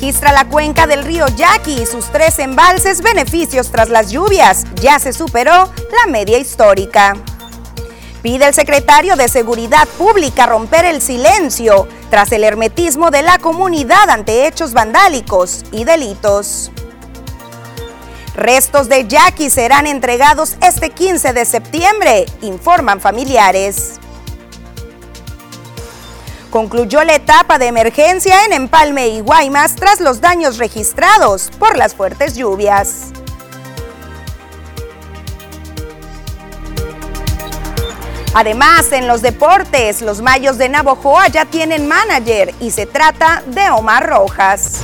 Registra la cuenca del río Yaqui y sus tres embalses beneficios tras las lluvias. Ya se superó la media histórica. Pide el secretario de Seguridad Pública romper el silencio tras el hermetismo de la comunidad ante hechos vandálicos y delitos. Restos de Jackie serán entregados este 15 de septiembre, informan familiares. Concluyó la etapa de emergencia en Empalme y Guaymas tras los daños registrados por las fuertes lluvias. Además, en los deportes, los Mayos de Navojoa ya tienen manager y se trata de Omar Rojas.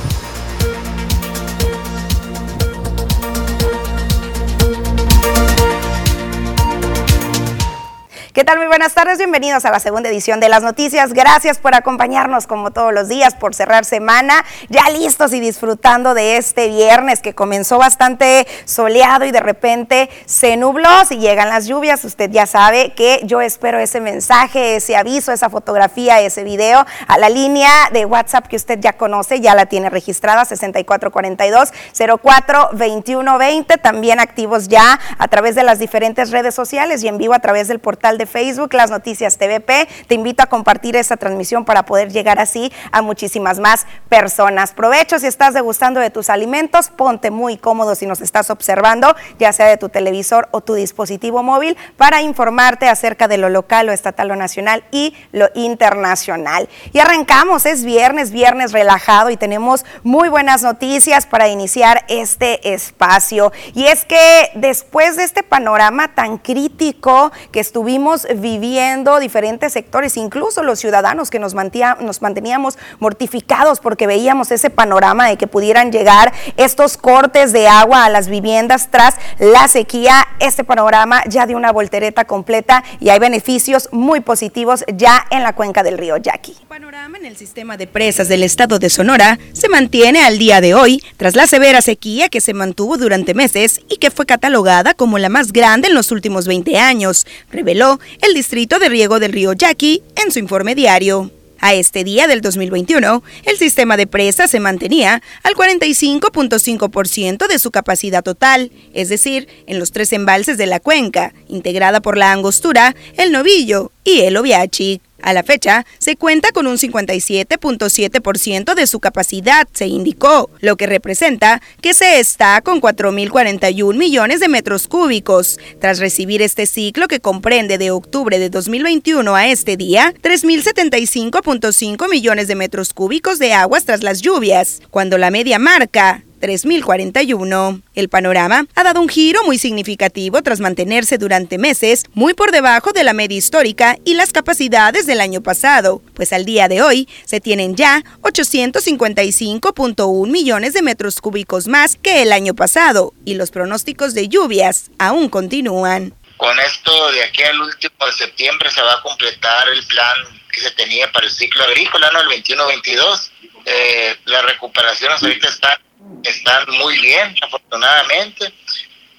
¿Qué tal? Muy buenas tardes, bienvenidos a la segunda edición de las noticias. Gracias por acompañarnos como todos los días, por cerrar semana, ya listos y disfrutando de este viernes que comenzó bastante soleado y de repente se nubló. Si llegan las lluvias, usted ya sabe que yo espero ese mensaje, ese aviso, esa fotografía, ese video a la línea de WhatsApp que usted ya conoce, ya la tiene registrada, 6442-042120, también activos ya a través de las diferentes redes sociales y en vivo a través del portal de Facebook, Las Noticias TVP. Te invito a compartir esta transmisión para poder llegar así a muchísimas más personas. Provecho si estás degustando de tus alimentos, ponte muy cómodo si nos estás observando, ya sea de tu televisor o tu dispositivo móvil, para informarte acerca de lo local, lo estatal, lo nacional y lo internacional. Y arrancamos, es viernes, viernes relajado y tenemos muy buenas noticias para iniciar este espacio. Y es que después de este panorama tan crítico que estuvimos viviendo diferentes sectores, incluso los ciudadanos que nos, nos manteníamos mortificados porque veíamos ese panorama de que pudieran llegar estos cortes de agua a las viviendas tras la sequía. Este panorama ya de una voltereta completa y hay beneficios muy positivos ya en la cuenca del río Yaqui. El panorama en el sistema de presas del estado de Sonora se mantiene al día de hoy tras la severa sequía que se mantuvo durante meses y que fue catalogada como la más grande en los últimos 20 años, reveló el Distrito de Riego del Río Yaqui en su informe diario. A este día del 2021, el sistema de presas se mantenía al 45.5% de su capacidad total, es decir, en los tres embalses de la cuenca, integrada por la Angostura, el Novillo y el Oviachi. A la fecha, se cuenta con un 57.7% de su capacidad, se indicó, lo que representa que se está con 4.041 millones de metros cúbicos. Tras recibir este ciclo que comprende de octubre de 2021 a este día, 3.075.5 millones de metros cúbicos de aguas tras las lluvias, cuando la media marca 3041. El panorama ha dado un giro muy significativo tras mantenerse durante meses muy por debajo de la media histórica y las capacidades del año pasado, pues al día de hoy se tienen ya 855.1 millones de metros cúbicos más que el año pasado y los pronósticos de lluvias aún continúan. Con esto de aquí al último de septiembre se va a completar el plan que se tenía para el ciclo agrícola, ¿no? El 21-22. Eh, las recuperaciones ahorita están están muy bien, afortunadamente.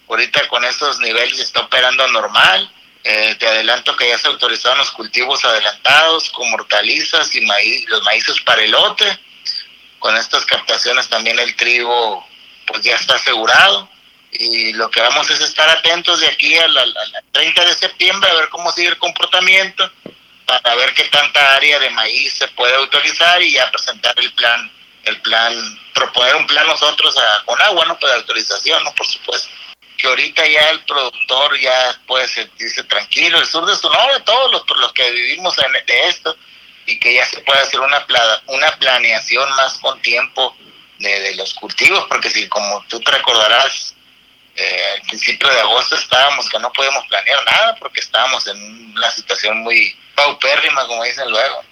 Ahorita con estos niveles está operando normal. Eh, te adelanto que ya se autorizaron los cultivos adelantados como hortalizas y maíz, los maíces para elote. Con estas captaciones también el trigo pues ya está asegurado. Y lo que vamos es estar atentos de aquí al, al 30 de septiembre a ver cómo sigue el comportamiento, para ver qué tanta área de maíz se puede autorizar y ya presentar el plan el plan, proponer un plan nosotros a, con agua, ¿no? Pues autorización, ¿no? Por supuesto. Que ahorita ya el productor ya puede sentirse tranquilo, el sur de Sonora, todos los, los que vivimos de esto, y que ya se puede hacer una, una planeación más con tiempo de, de los cultivos, porque si como tú te recordarás, eh, al principio de agosto estábamos que no podíamos planear nada porque estábamos en una situación muy paupérrima, como dicen luego.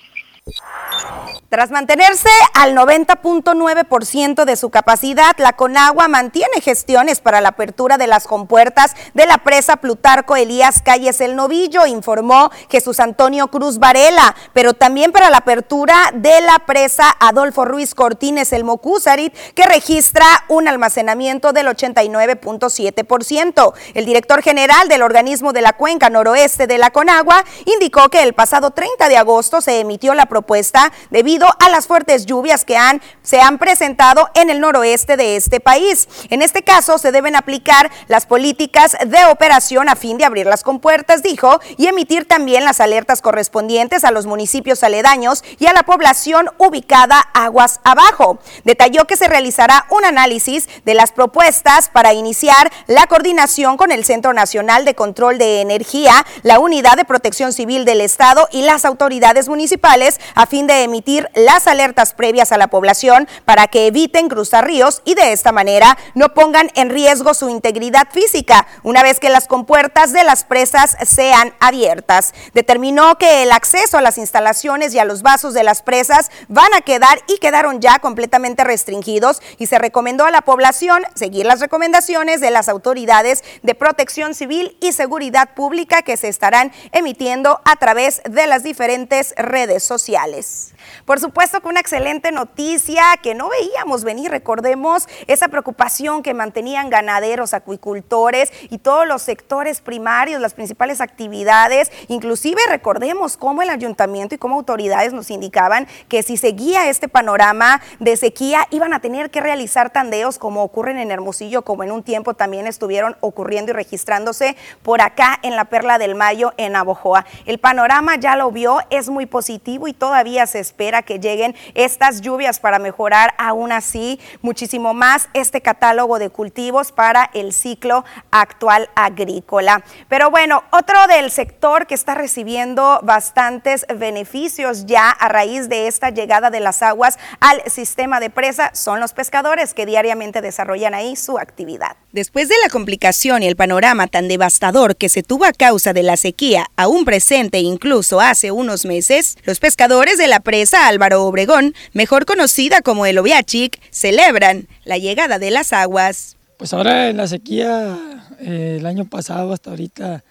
Tras mantenerse al 90.9% de su capacidad, la Conagua mantiene gestiones para la apertura de las compuertas de la presa Plutarco Elías Calles El Novillo, informó Jesús Antonio Cruz Varela, pero también para la apertura de la presa Adolfo Ruiz Cortines El Mocúzarit, que registra un almacenamiento del 89.7%. El director general del organismo de la cuenca noroeste de la Conagua indicó que el pasado 30 de agosto se emitió la propuesta de debido a las fuertes lluvias que se han presentado en el noroeste de este país. En este caso, se deben aplicar las políticas de operación a fin de abrir las compuertas, dijo, y emitir también las alertas correspondientes a los municipios aledaños y a la población ubicada aguas abajo. Detalló que se realizará un análisis de las propuestas para iniciar la coordinación con el Centro Nacional de Control de Energía, la Unidad de Protección Civil del Estado y las autoridades municipales a fin de emitir las alertas previas a la población para que eviten cruzar ríos y de esta manera no pongan en riesgo su integridad física una vez que las compuertas de las presas sean abiertas. Determinó que el acceso a las instalaciones y a los vasos de las presas van a quedar y quedaron ya completamente restringidos y se recomendó a la población seguir las recomendaciones de las autoridades de protección civil y seguridad pública que se estarán emitiendo a través de las diferentes redes sociales. Por supuesto que una excelente noticia que no veíamos venir, recordemos esa preocupación que mantenían ganaderos, acuicultores y todos los sectores primarios, las principales actividades, inclusive recordemos cómo el ayuntamiento y cómo autoridades nos indicaban que si seguía este panorama de sequía iban a tener que realizar tandeos como ocurren en Hermosillo, como en un tiempo también estuvieron ocurriendo y registrándose por acá en la Perla del Mayo en Abojoa. El panorama ya lo vio, es muy positivo y todavía se espera que lleguen estas lluvias para mejorar aún así muchísimo más este catálogo de cultivos para el ciclo actual agrícola. Pero bueno, otro del sector que está recibiendo bastantes beneficios ya a raíz de esta llegada de las aguas al sistema de presa son los pescadores que diariamente desarrollan ahí su actividad. Después de la complicación y el panorama tan devastador que se tuvo a causa de la sequía, aún presente incluso hace unos meses, los pescadores de la presa Álvaro Obregón, mejor conocida como el Oviachic, celebran la llegada de las aguas. Pues ahora en la sequía, eh, el año pasado hasta ahorita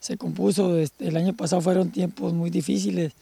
se compuso, este, el año pasado fueron tiempos muy difíciles,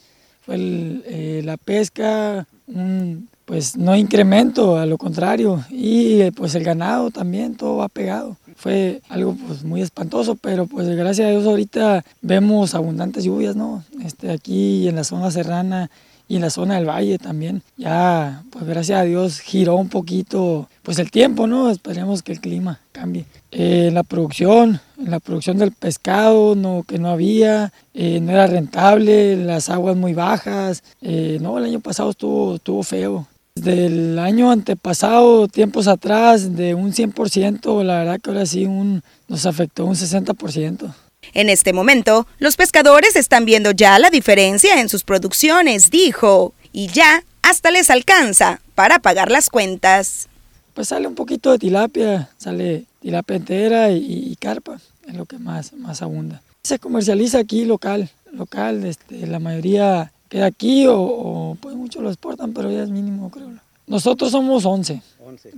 fue eh, la pesca, un pues no incremento, a lo contrario, y eh, pues el ganado también, todo va pegado. Fue algo pues muy espantoso, pero pues gracias a Dios ahorita vemos abundantes lluvias, ¿no? Este, aquí en la zona serrana y en la zona del valle también. Ya, pues gracias a Dios giró un poquito pues el tiempo, ¿no? Esperemos que el clima cambie. Eh, la producción, la producción del pescado, no, que no había, eh, no era rentable, las aguas muy bajas. no, el año pasado estuvo, estuvo feo. Del año antepasado, tiempos atrás, de un 100%, la verdad que ahora sí un, nos afectó un 60%. En este momento, los pescadores están viendo ya la diferencia en sus producciones, dijo, y ya hasta les alcanza para pagar las cuentas. Pues sale un poquito de tilapia, sale tilapia entera y, carpa, es lo que más, más abunda. Se comercializa aquí local, local, este, la mayoría queda aquí o, pues muchos lo exportan, pero ya es mínimo, creo. Nosotros somos 11.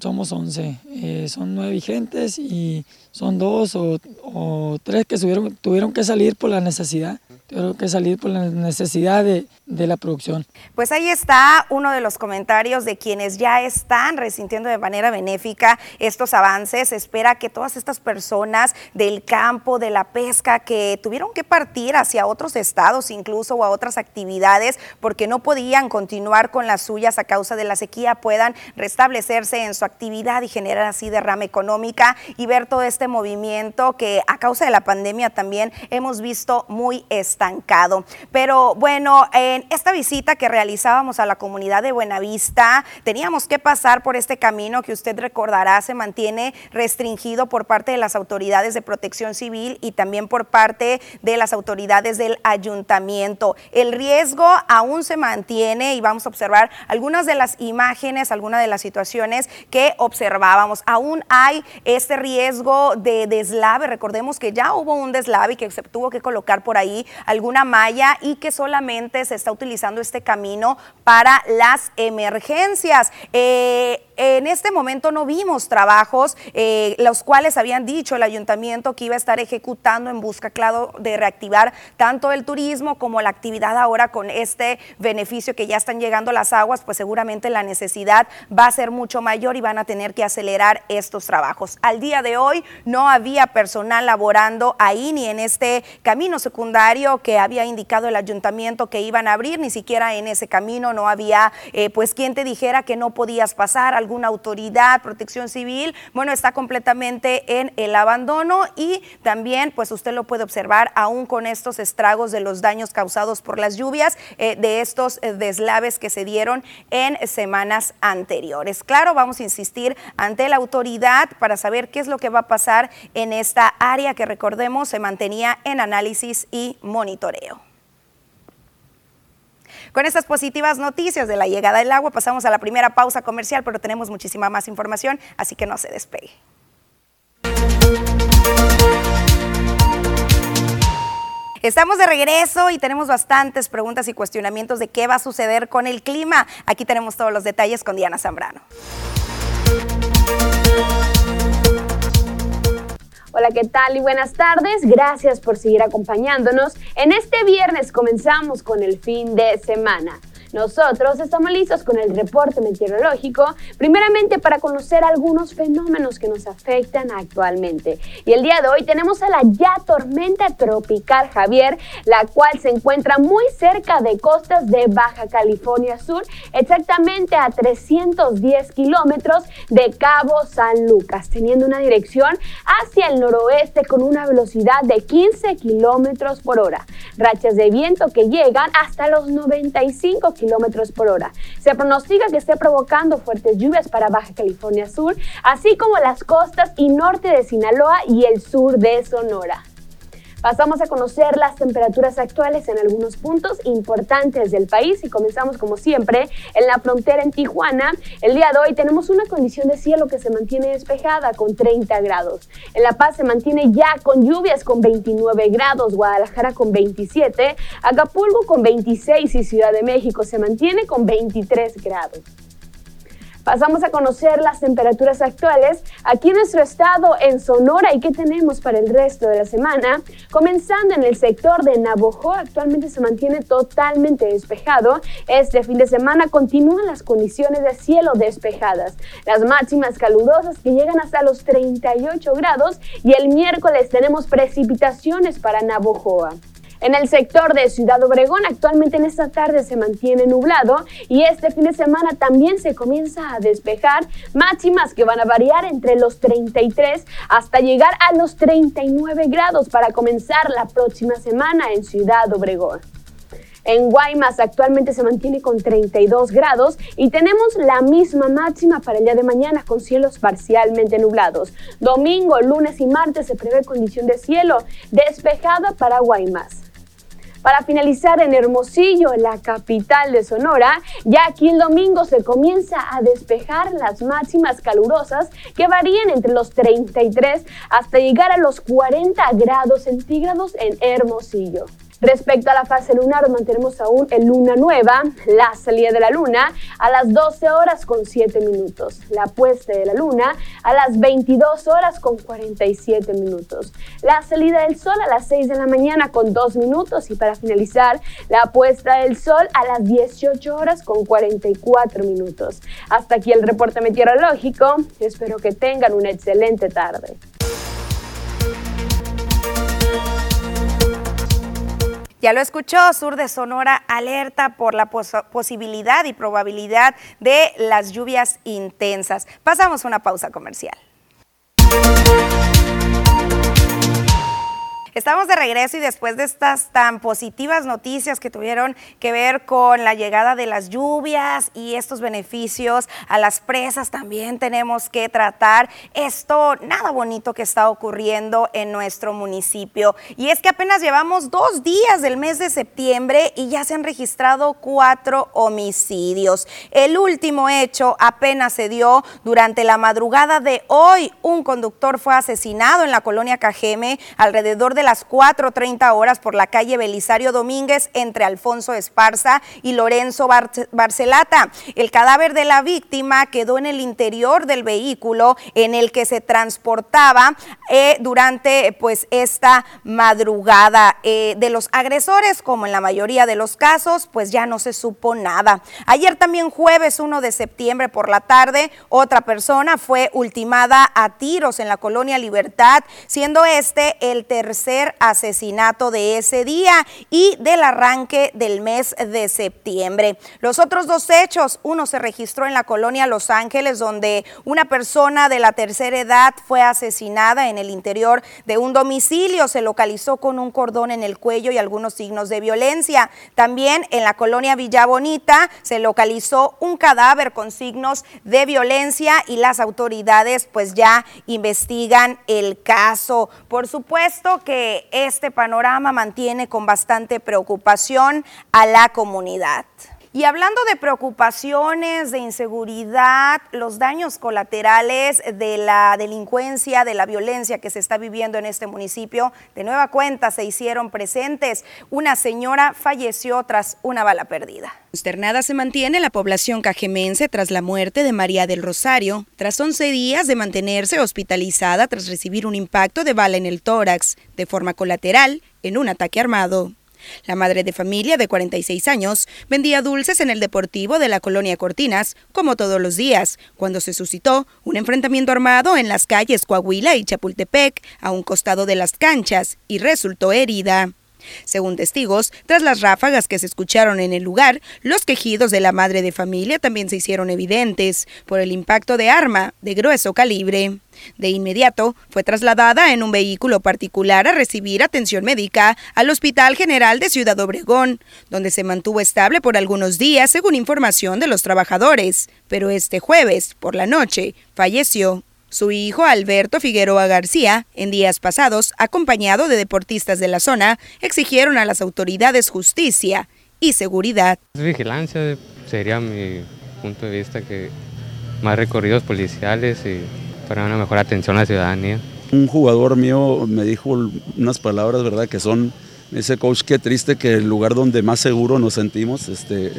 Somos 11. Eh, son nueve vigentes y son dos o, o tres que tuvieron que salir por la necesidad. Tuvieron que salir por la necesidad de, de la producción. Pues ahí está uno de los comentarios de quienes ya están resintiendo de manera benéfica estos avances. espera que todas estas personas del campo, de la pesca, que tuvieron que partir hacia otros estados incluso o a otras actividades porque no podían continuar con las suyas a causa de la sequía, puedan restablecerse en su actividad y generar así derrama económica y ver todo este movimiento que a causa de la pandemia también hemos visto muy estancado. Pero bueno, en esta visita que realizábamos a la comunidad de Buenavista, teníamos que pasar por este camino que usted recordará se mantiene restringido por parte de las autoridades de protección civil y también por parte de las autoridades del ayuntamiento. El riesgo aún se mantiene y vamos a observar algunas de las imágenes, algunas de las situaciones que observábamos. Aún hay este riesgo de deslave. Recordemos que ya hubo un deslave y que se tuvo que colocar por ahí alguna malla y que solamente se está utilizando este camino para las emergencias. Eh, en este momento no vimos trabajos, eh, los cuales habían dicho el ayuntamiento que iba a estar ejecutando en busca, claro, de reactivar tanto el turismo como la actividad ahora con este beneficio que ya están llegando las aguas, pues seguramente la necesidad va a ser mucho mayor y van a tener que acelerar estos trabajos. Al día de hoy no había personal laborando ahí ni en este camino secundario que había indicado el ayuntamiento que iban a abrir, ni siquiera en ese camino no había eh, pues quien te dijera que no podías pasar, alguna autoridad, protección civil, bueno, está completamente en el abandono y también pues usted lo puede observar aún con estos estragos de los daños causados por las lluvias, eh, de estos eh, deslaves que se dieron en semanas anteriores. Claro, vamos a insistir ante la autoridad para saber qué es lo que va a pasar en esta área que recordemos se mantenía en análisis y monitoreo. Con estas positivas noticias de la llegada del agua pasamos a la primera pausa comercial, pero tenemos muchísima más información, así que no se despegue. Estamos de regreso y tenemos bastantes preguntas y cuestionamientos de qué va a suceder con el clima. Aquí tenemos todos los detalles con Diana Zambrano. Hola, ¿qué tal y buenas tardes? Gracias por seguir acompañándonos. En este viernes comenzamos con el fin de semana. Nosotros estamos listos con el reporte meteorológico, primeramente para conocer algunos fenómenos que nos afectan actualmente. Y el día de hoy tenemos a la ya tormenta tropical Javier, la cual se encuentra muy cerca de costas de Baja California Sur, exactamente a 310 kilómetros de Cabo San Lucas, teniendo una dirección hacia el noroeste con una velocidad de 15 kilómetros por hora. Rachas de viento que llegan hasta los 95 kilómetros por hora. Se pronostica que esté provocando fuertes lluvias para Baja California Sur, así como las costas y norte de Sinaloa y el sur de Sonora. Pasamos a conocer las temperaturas actuales en algunos puntos importantes del país y comenzamos como siempre en la frontera en Tijuana. El día de hoy tenemos una condición de cielo que se mantiene despejada con 30 grados. En La Paz se mantiene ya con lluvias con 29 grados, Guadalajara con 27, Acapulco con 26 y Ciudad de México se mantiene con 23 grados. Pasamos a conocer las temperaturas actuales aquí en nuestro estado, en Sonora, y qué tenemos para el resto de la semana. Comenzando en el sector de Navojoa, actualmente se mantiene totalmente despejado. Este fin de semana continúan las condiciones de cielo despejadas. Las máximas calurosas que llegan hasta los 38 grados y el miércoles tenemos precipitaciones para Navojoa. En el sector de Ciudad Obregón actualmente en esta tarde se mantiene nublado y este fin de semana también se comienza a despejar máximas que van a variar entre los 33 hasta llegar a los 39 grados para comenzar la próxima semana en Ciudad Obregón. En Guaymas actualmente se mantiene con 32 grados y tenemos la misma máxima para el día de mañana con cielos parcialmente nublados. Domingo, lunes y martes se prevé condición de cielo despejada para Guaymas. Para finalizar en Hermosillo, la capital de Sonora, ya aquí el domingo se comienza a despejar las máximas calurosas que varían entre los 33 hasta llegar a los 40 grados centígrados en Hermosillo. Respecto a la fase lunar, mantenemos aún en luna nueva, la salida de la luna a las 12 horas con 7 minutos, la puesta de la luna a las 22 horas con 47 minutos, la salida del sol a las 6 de la mañana con 2 minutos y para finalizar, la puesta del sol a las 18 horas con 44 minutos. Hasta aquí el reporte meteorológico, espero que tengan una excelente tarde. Ya lo escuchó, Sur de Sonora alerta por la posibilidad y probabilidad de las lluvias intensas. Pasamos una pausa comercial. Estamos de regreso y después de estas tan positivas noticias que tuvieron que ver con la llegada de las lluvias y estos beneficios a las presas, también tenemos que tratar esto nada bonito que está ocurriendo en nuestro municipio. Y es que apenas llevamos dos días del mes de septiembre y ya se han registrado cuatro homicidios. El último hecho apenas se dio durante la madrugada de hoy. Un conductor fue asesinado en la colonia Cajeme alrededor de las 4.30 horas por la calle Belisario Domínguez entre Alfonso Esparza y Lorenzo Barcelata. El cadáver de la víctima quedó en el interior del vehículo en el que se transportaba eh, durante pues esta madrugada. Eh, de los agresores, como en la mayoría de los casos, pues ya no se supo nada. Ayer también jueves 1 de septiembre por la tarde, otra persona fue ultimada a tiros en la colonia Libertad, siendo este el tercer asesinato de ese día y del arranque del mes de septiembre. Los otros dos hechos, uno se registró en la colonia Los Ángeles, donde una persona de la tercera edad fue asesinada en el interior de un domicilio. Se localizó con un cordón en el cuello y algunos signos de violencia. También en la colonia Villa Bonita se localizó un cadáver con signos de violencia y las autoridades pues ya investigan el caso. Por supuesto que este panorama mantiene con bastante preocupación a la comunidad. Y hablando de preocupaciones, de inseguridad, los daños colaterales de la delincuencia, de la violencia que se está viviendo en este municipio, de nueva cuenta se hicieron presentes. Una señora falleció tras una bala perdida. Consternada se mantiene la población cajemense tras la muerte de María del Rosario, tras 11 días de mantenerse hospitalizada tras recibir un impacto de bala en el tórax, de forma colateral, en un ataque armado. La madre de familia de 46 años vendía dulces en el deportivo de la colonia Cortinas, como todos los días, cuando se suscitó un enfrentamiento armado en las calles Coahuila y Chapultepec, a un costado de las canchas, y resultó herida. Según testigos, tras las ráfagas que se escucharon en el lugar, los quejidos de la madre de familia también se hicieron evidentes por el impacto de arma de grueso calibre. De inmediato, fue trasladada en un vehículo particular a recibir atención médica al Hospital General de Ciudad Obregón, donde se mantuvo estable por algunos días según información de los trabajadores, pero este jueves, por la noche, falleció. Su hijo Alberto Figueroa García, en días pasados, acompañado de deportistas de la zona, exigieron a las autoridades justicia y seguridad. Vigilancia sería mi punto de vista que más recorridos policiales y para una mejor atención a la ciudadanía. Un jugador mío me dijo unas palabras, ¿verdad? Que son, ese coach, qué triste que el lugar donde más seguro nos sentimos este,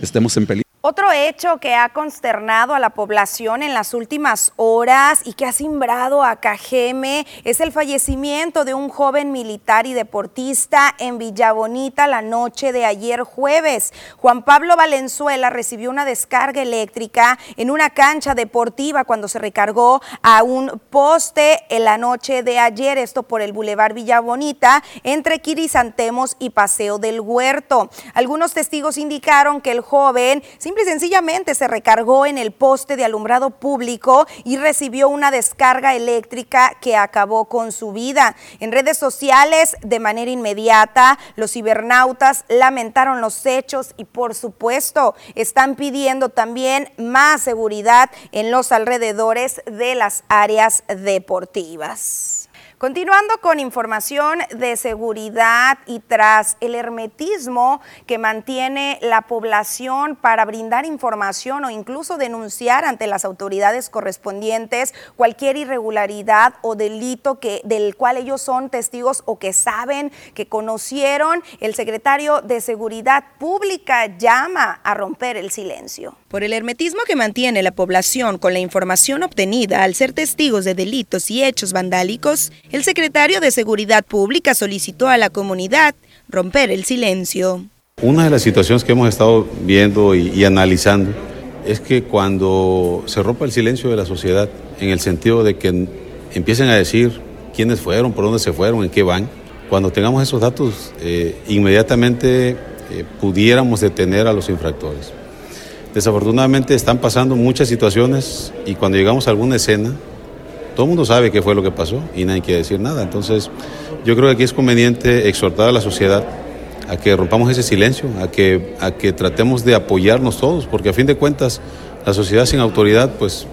estemos en peligro. Otro hecho que ha consternado a la población en las últimas horas y que ha simbrado a Cajeme es el fallecimiento de un joven militar y deportista en Villabonita la noche de ayer jueves. Juan Pablo Valenzuela recibió una descarga eléctrica en una cancha deportiva cuando se recargó a un poste en la noche de ayer, esto por el Boulevard Villabonita, entre Quirisantemos y Paseo del Huerto. Algunos testigos indicaron que el joven Simple y sencillamente se recargó en el poste de alumbrado público y recibió una descarga eléctrica que acabó con su vida. En redes sociales, de manera inmediata, los cibernautas lamentaron los hechos y por supuesto están pidiendo también más seguridad en los alrededores de las áreas deportivas. Continuando con información de seguridad y tras el hermetismo que mantiene la población para brindar información o incluso denunciar ante las autoridades correspondientes cualquier irregularidad o delito del cual ellos son testigos o que saben, que conocieron, el secretario de Seguridad Pública llama a romper el silencio. Por el hermetismo que mantiene la población con la información obtenida al ser testigos de delitos y hechos vandálicos, el secretario de Seguridad Pública solicitó a la comunidad romper el silencio. Una de las situaciones que hemos estado viendo y, analizando es que cuando se rompa el silencio de la sociedad, en el sentido de que empiecen a decir quiénes fueron, por dónde se fueron, en qué van, cuando tengamos esos datos, eh, inmediatamente eh, pudiéramos detener a los infractores. Desafortunadamente están pasando muchas situaciones y cuando llegamos a alguna escena, todo el mundo sabe qué fue lo que pasó y nadie quiere decir nada. Entonces, yo creo que aquí es conveniente exhortar a la sociedad a que rompamos ese silencio, a que, a que tratemos de apoyarnos todos, porque a fin de cuentas, la sociedad sin autoridad, pues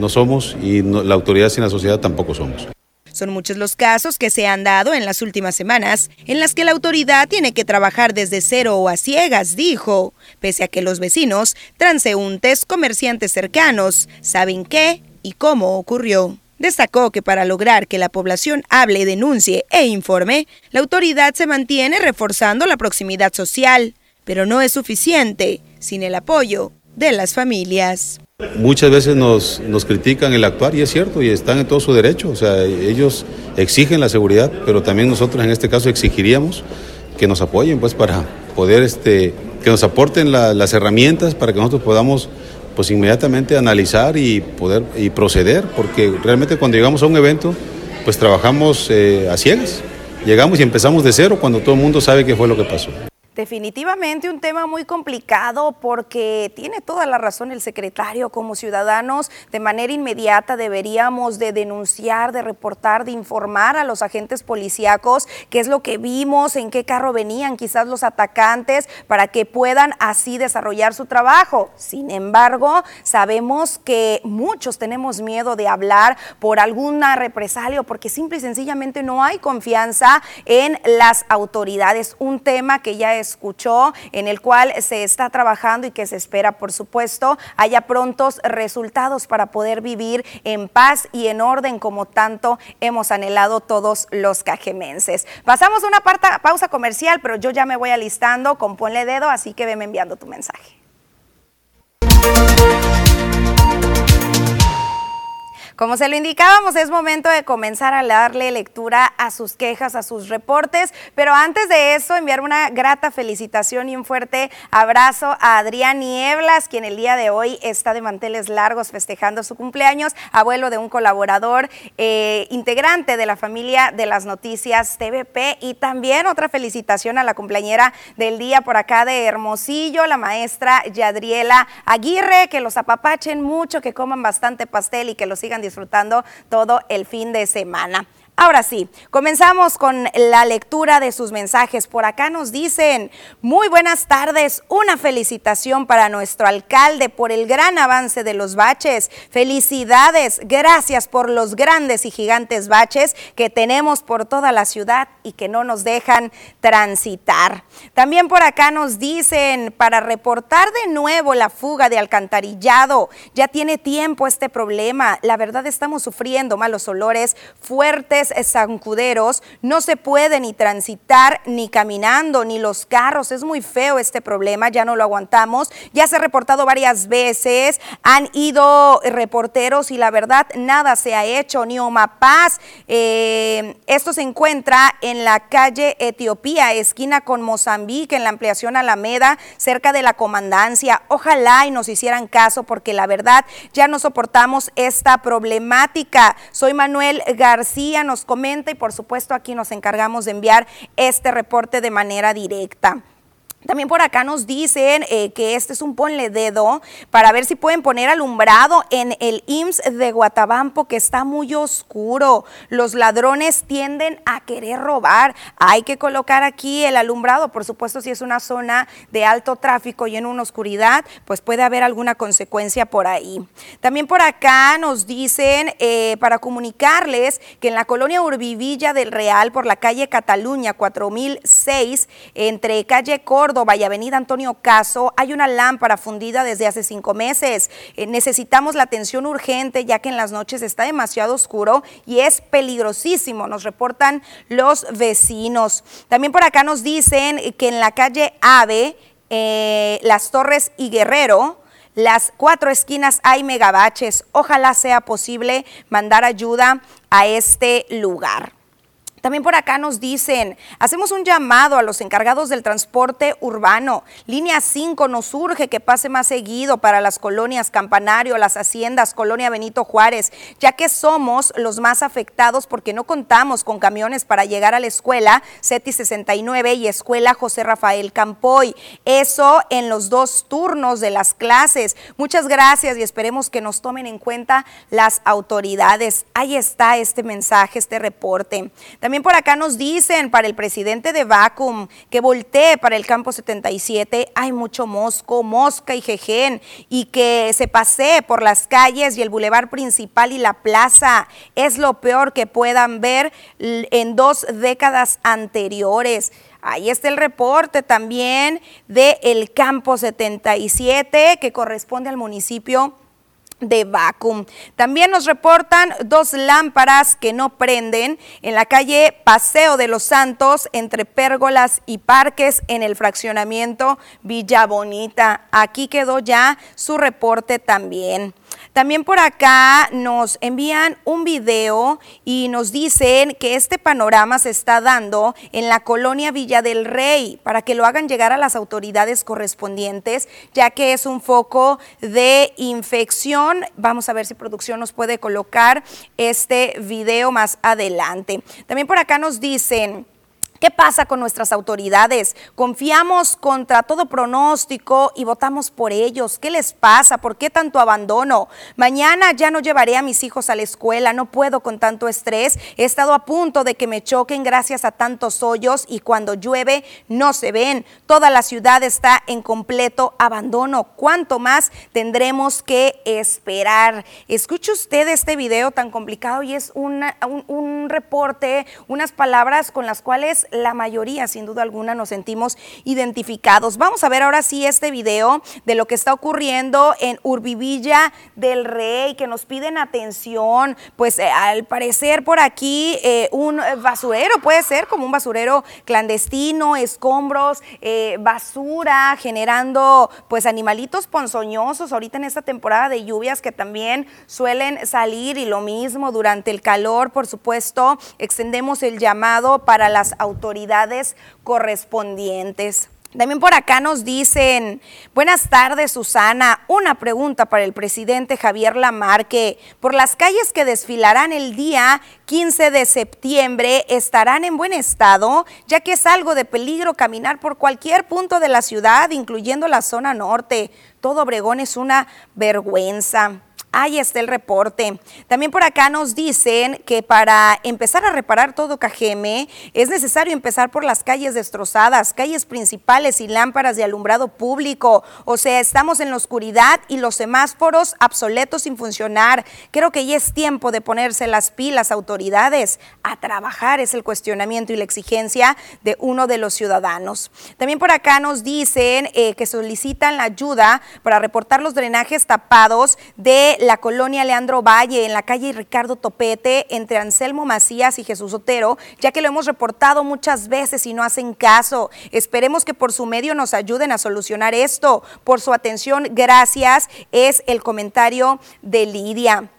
no somos y la autoridad sin la sociedad tampoco somos. Son muchos los casos que se han dado en las últimas semanas en las que la autoridad tiene que trabajar desde cero o a ciegas, dijo, pese a que los vecinos, transeúntes, comerciantes cercanos, saben qué y cómo ocurrió. Destacó que para lograr que la población hable, denuncie e informe, la autoridad se mantiene reforzando la proximidad social, pero no es suficiente sin el apoyo de las familias. Muchas veces nos, nos, critican el actuar y es cierto y están en todo su derecho, o sea, ellos exigen la seguridad, pero también nosotros en este caso exigiríamos que nos apoyen pues para poder, este, que nos aporten las herramientas para que nosotros podamos pues inmediatamente analizar y poder y proceder, porque realmente cuando llegamos a un evento pues trabajamos eh, a ciegas llegamos y empezamos de cero cuando todo el mundo sabe qué fue lo que pasó. Definitivamente un tema muy complicado porque tiene toda la razón el secretario. Como ciudadanos, de manera inmediata deberíamos de denunciar, de reportar, de informar a los agentes policíacos qué es lo que vimos, en qué carro venían quizás los atacantes para que puedan así desarrollar su trabajo. Sin embargo, sabemos que muchos tenemos miedo de hablar por alguna represalia porque simple y sencillamente no hay confianza en las autoridades. Un tema que ya es escuchó, en el cual se está trabajando y que se espera, por supuesto, haya prontos resultados para poder vivir en paz y en orden como tanto hemos anhelado todos los cajemenses. Pasamos una pausa comercial, pero yo ya me voy alistando con Ponle Dedo, así que veme enviando tu mensaje. Como se lo indicábamos, es momento de comenzar a darle lectura a sus quejas, a sus reportes, pero antes de eso, enviar una grata felicitación y un fuerte abrazo a Adrián Nieblas, quien el día de hoy está de manteles largos festejando su cumpleaños, abuelo de un colaborador eh, integrante de la familia de las noticias TVP y también otra felicitación a la cumpleañera del día por acá de Hermosillo, la maestra Yadriela Aguirre, que los apapachen mucho, que coman bastante pastel y que lo sigan disfrutando todo el fin de semana. Ahora sí, comenzamos con la lectura de sus mensajes. Por acá nos dicen, muy buenas tardes, una felicitación para nuestro alcalde por el gran avance de los baches. Felicidades, gracias por los grandes y gigantes baches que tenemos por toda la ciudad y que no nos dejan transitar. También por acá nos dicen, para reportar de nuevo la fuga de alcantarillado, ya tiene tiempo este problema. La verdad estamos sufriendo malos olores fuertes zancuderos, no se puede ni transitar ni caminando, ni los carros. Es muy feo este problema, ya no lo aguantamos. Ya se ha reportado varias veces, han ido reporteros y la verdad nada se ha hecho, ni Omapaz. Eh, esto se encuentra en la calle Etiopía, esquina con Mozambique, en la ampliación Alameda, cerca de la comandancia. Ojalá y nos hicieran caso porque la verdad ya no soportamos esta problemática. Soy Manuel García, nos comenta y por supuesto aquí nos encargamos de enviar este reporte de manera directa. También por acá nos dicen eh, que este es un ponle dedo para ver si pueden poner alumbrado en el IMSS de Guatabampo que está muy oscuro. Los ladrones tienden a querer robar. Hay que colocar aquí el alumbrado. Por supuesto, si es una zona de alto tráfico y en una oscuridad, pues puede haber alguna consecuencia por ahí. También por acá nos dicen eh, para comunicarles que en la colonia Urbivilla del Real, por la calle Cataluña 4006, entre calle Cor Córdoba Avenida Antonio Caso hay una lámpara fundida desde hace cinco meses. Eh, necesitamos la atención urgente ya que en las noches está demasiado oscuro y es peligrosísimo, nos reportan los vecinos. También por acá nos dicen que en la calle Ave, eh, Las Torres y Guerrero, las cuatro esquinas hay megabaches. Ojalá sea posible mandar ayuda a este lugar. También por acá nos dicen, hacemos un llamado a los encargados del transporte urbano. Línea 5 nos urge que pase más seguido para las colonias Campanario, las haciendas, Colonia Benito Juárez, ya que somos los más afectados porque no contamos con camiones para llegar a la escuela CETI 69 y Escuela José Rafael Campoy. Eso en los dos turnos de las clases. Muchas gracias y esperemos que nos tomen en cuenta las autoridades. Ahí está este mensaje, este reporte. Por acá nos dicen para el presidente de Vacuum que voltee para el campo 77. Hay mucho mosco, mosca y jejen y que se pasee por las calles y el bulevar principal y la plaza. Es lo peor que puedan ver en dos décadas anteriores. Ahí está el reporte también del el campo 77 que corresponde al municipio de Vacuum. También nos reportan dos lámparas que no prenden en la calle Paseo de los Santos entre Pérgolas y Parques en el fraccionamiento Villa Bonita. Aquí quedó ya su reporte también. También por acá nos envían un video y nos dicen que este panorama se está dando en la colonia Villa del Rey para que lo hagan llegar a las autoridades correspondientes, ya que es un foco de infección. Vamos a ver si producción nos puede colocar este video más adelante. También por acá nos dicen... ¿Qué pasa con nuestras autoridades? Confiamos contra todo pronóstico y votamos por ellos. ¿Qué les pasa? ¿Por qué tanto abandono? Mañana ya no llevaré a mis hijos a la escuela, no puedo con tanto estrés. He estado a punto de que me choquen gracias a tantos hoyos y cuando llueve no se ven. Toda la ciudad está en completo abandono. ¿Cuánto más tendremos que esperar? Escuche usted este video tan complicado y es un, un reporte, unas palabras con las cuales la mayoría, sin duda alguna, nos sentimos identificados. Vamos a ver ahora sí este video de lo que está ocurriendo en Urbivilla del Rey, que nos piden atención. Pues eh, al parecer por aquí eh, un basurero, puede ser como un basurero clandestino, escombros, eh, basura, generando pues animalitos ponzoñosos ahorita en esta temporada de lluvias que también suelen salir y lo mismo durante el calor, por supuesto, extendemos el llamado para las autoridades autoridades correspondientes. También por acá nos dicen, buenas tardes Susana, una pregunta para el presidente Javier Lamarque. Por las calles que desfilarán el día 15 de septiembre, ¿estarán en buen estado? Ya que es algo de peligro caminar por cualquier punto de la ciudad, incluyendo la zona norte. Todo Obregón es una vergüenza. Ahí está el reporte. También por acá nos dicen que para empezar a reparar todo Cajeme es necesario empezar por las calles destrozadas, calles principales y lámparas de alumbrado público. O sea, estamos en la oscuridad y los semáforos obsoletos sin funcionar. Creo que ya es tiempo de ponerse las pilas autoridades a trabajar, es el cuestionamiento y la exigencia de uno de los ciudadanos. También por acá nos dicen eh, que solicitan la ayuda para reportar los drenajes tapados de la colonia Leandro Valle, en la calle Ricardo Topete, entre Anselmo Macías y Jesús Otero, ya que lo hemos reportado muchas veces y no hacen caso. Esperemos que por su medio nos ayuden a solucionar esto. Por su atención, gracias, es el comentario de Lidia.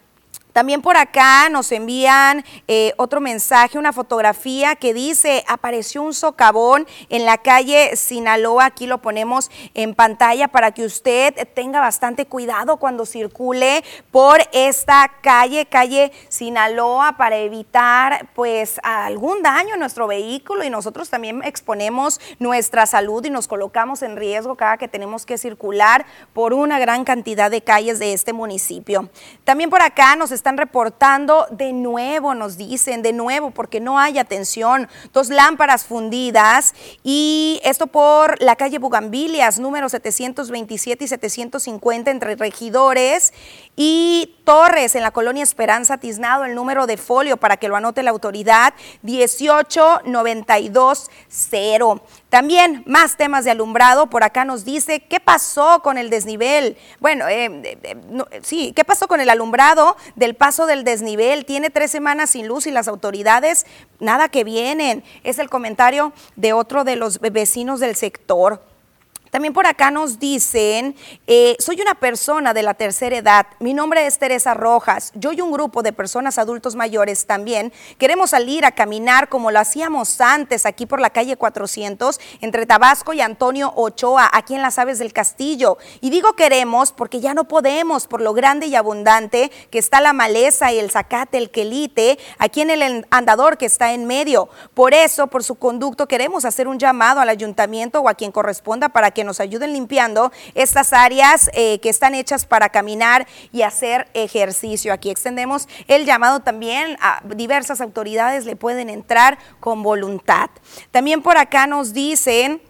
También por acá nos envían eh, otro mensaje, una fotografía que dice, apareció un socavón en la calle Sinaloa, aquí lo ponemos en pantalla para que usted tenga bastante cuidado cuando circule por esta calle, calle Sinaloa, para evitar pues algún daño a nuestro vehículo y nosotros también exponemos nuestra salud y nos colocamos en riesgo cada que tenemos que circular por una gran cantidad de calles de este municipio. También por acá nos están reportando de nuevo, nos dicen, de nuevo, porque no hay atención. Dos lámparas fundidas y esto por la calle Bugambilias, número 727 y 750 entre regidores y Torres en la colonia Esperanza Tiznado, el número de folio para que lo anote la autoridad 18920. También más temas de alumbrado, por acá nos dice, ¿qué pasó con el desnivel? Bueno, eh, eh, eh, sí, ¿qué pasó con el alumbrado del paso del desnivel? Tiene tres semanas sin luz y las autoridades, nada que vienen. Es el comentario de otro de los vecinos del sector. También por acá nos dicen, eh, soy una persona de la tercera edad, mi nombre es Teresa Rojas, yo y un grupo de personas adultos mayores también queremos salir a caminar como lo hacíamos antes aquí por la calle 400 entre Tabasco y Antonio Ochoa, aquí en las Aves del Castillo. Y digo queremos porque ya no podemos por lo grande y abundante que está la maleza y el zacate, el quelite, aquí en el andador que está en medio. Por eso, por su conducto, queremos hacer un llamado al ayuntamiento o a quien corresponda para que que nos ayuden limpiando estas áreas eh, que están hechas para caminar y hacer ejercicio. Aquí extendemos el llamado también a diversas autoridades, le pueden entrar con voluntad. También por acá nos dicen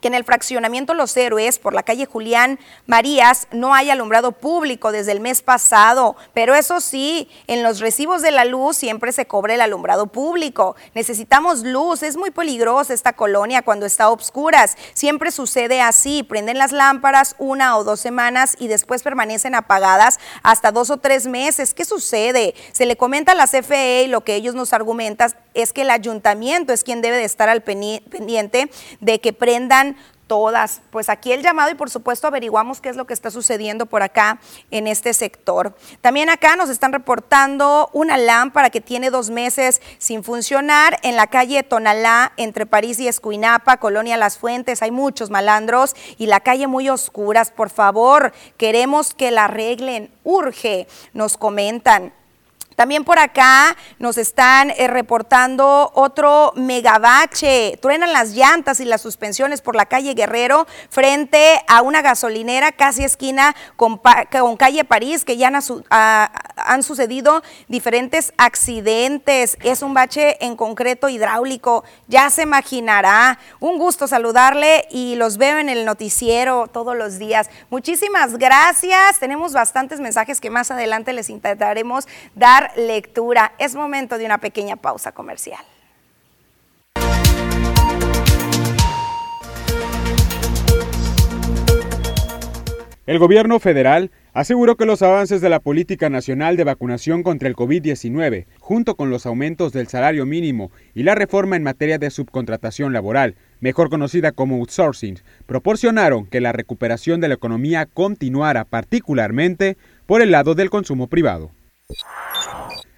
que en el fraccionamiento Los Héroes por la calle Julián Marías no hay alumbrado público desde el mes pasado, pero eso sí, en los recibos de la luz siempre se cobra el alumbrado público. Necesitamos luz, es muy peligrosa esta colonia cuando está a obscuras. Siempre sucede así, prenden las lámparas una o dos semanas y después permanecen apagadas hasta dos o tres meses. ¿Qué sucede? Se le comenta a la CFE y lo que ellos nos argumentan es que el ayuntamiento es quien debe de estar al pendiente de que prendan todas. Pues aquí el llamado y por supuesto averiguamos qué es lo que está sucediendo por acá en este sector. También acá nos están reportando una lámpara que tiene dos meses sin funcionar en la calle Tonalá entre París y Escuinapa, Colonia Las Fuentes. Hay muchos malandros y la calle muy oscuras. Por favor, queremos que la arreglen. Urge, nos comentan. También por acá nos están eh, reportando otro megabache. Truenan las llantas y las suspensiones por la calle Guerrero frente a una gasolinera casi esquina con, calle París, que ya han, han, sucedido diferentes accidentes. Es un bache en concreto hidráulico, ya se imaginará. Un gusto saludarle y los veo en el noticiero todos los días. Muchísimas gracias. Tenemos bastantes mensajes que más adelante les intentaremos dar lectura. Es momento de una pequeña pausa comercial. El gobierno federal aseguró que los avances de la política nacional de vacunación contra el COVID-19, junto con los aumentos del salario mínimo y la reforma en materia de subcontratación laboral, mejor conocida como outsourcing, proporcionaron que la recuperación de la economía continuara particularmente por el lado del consumo privado.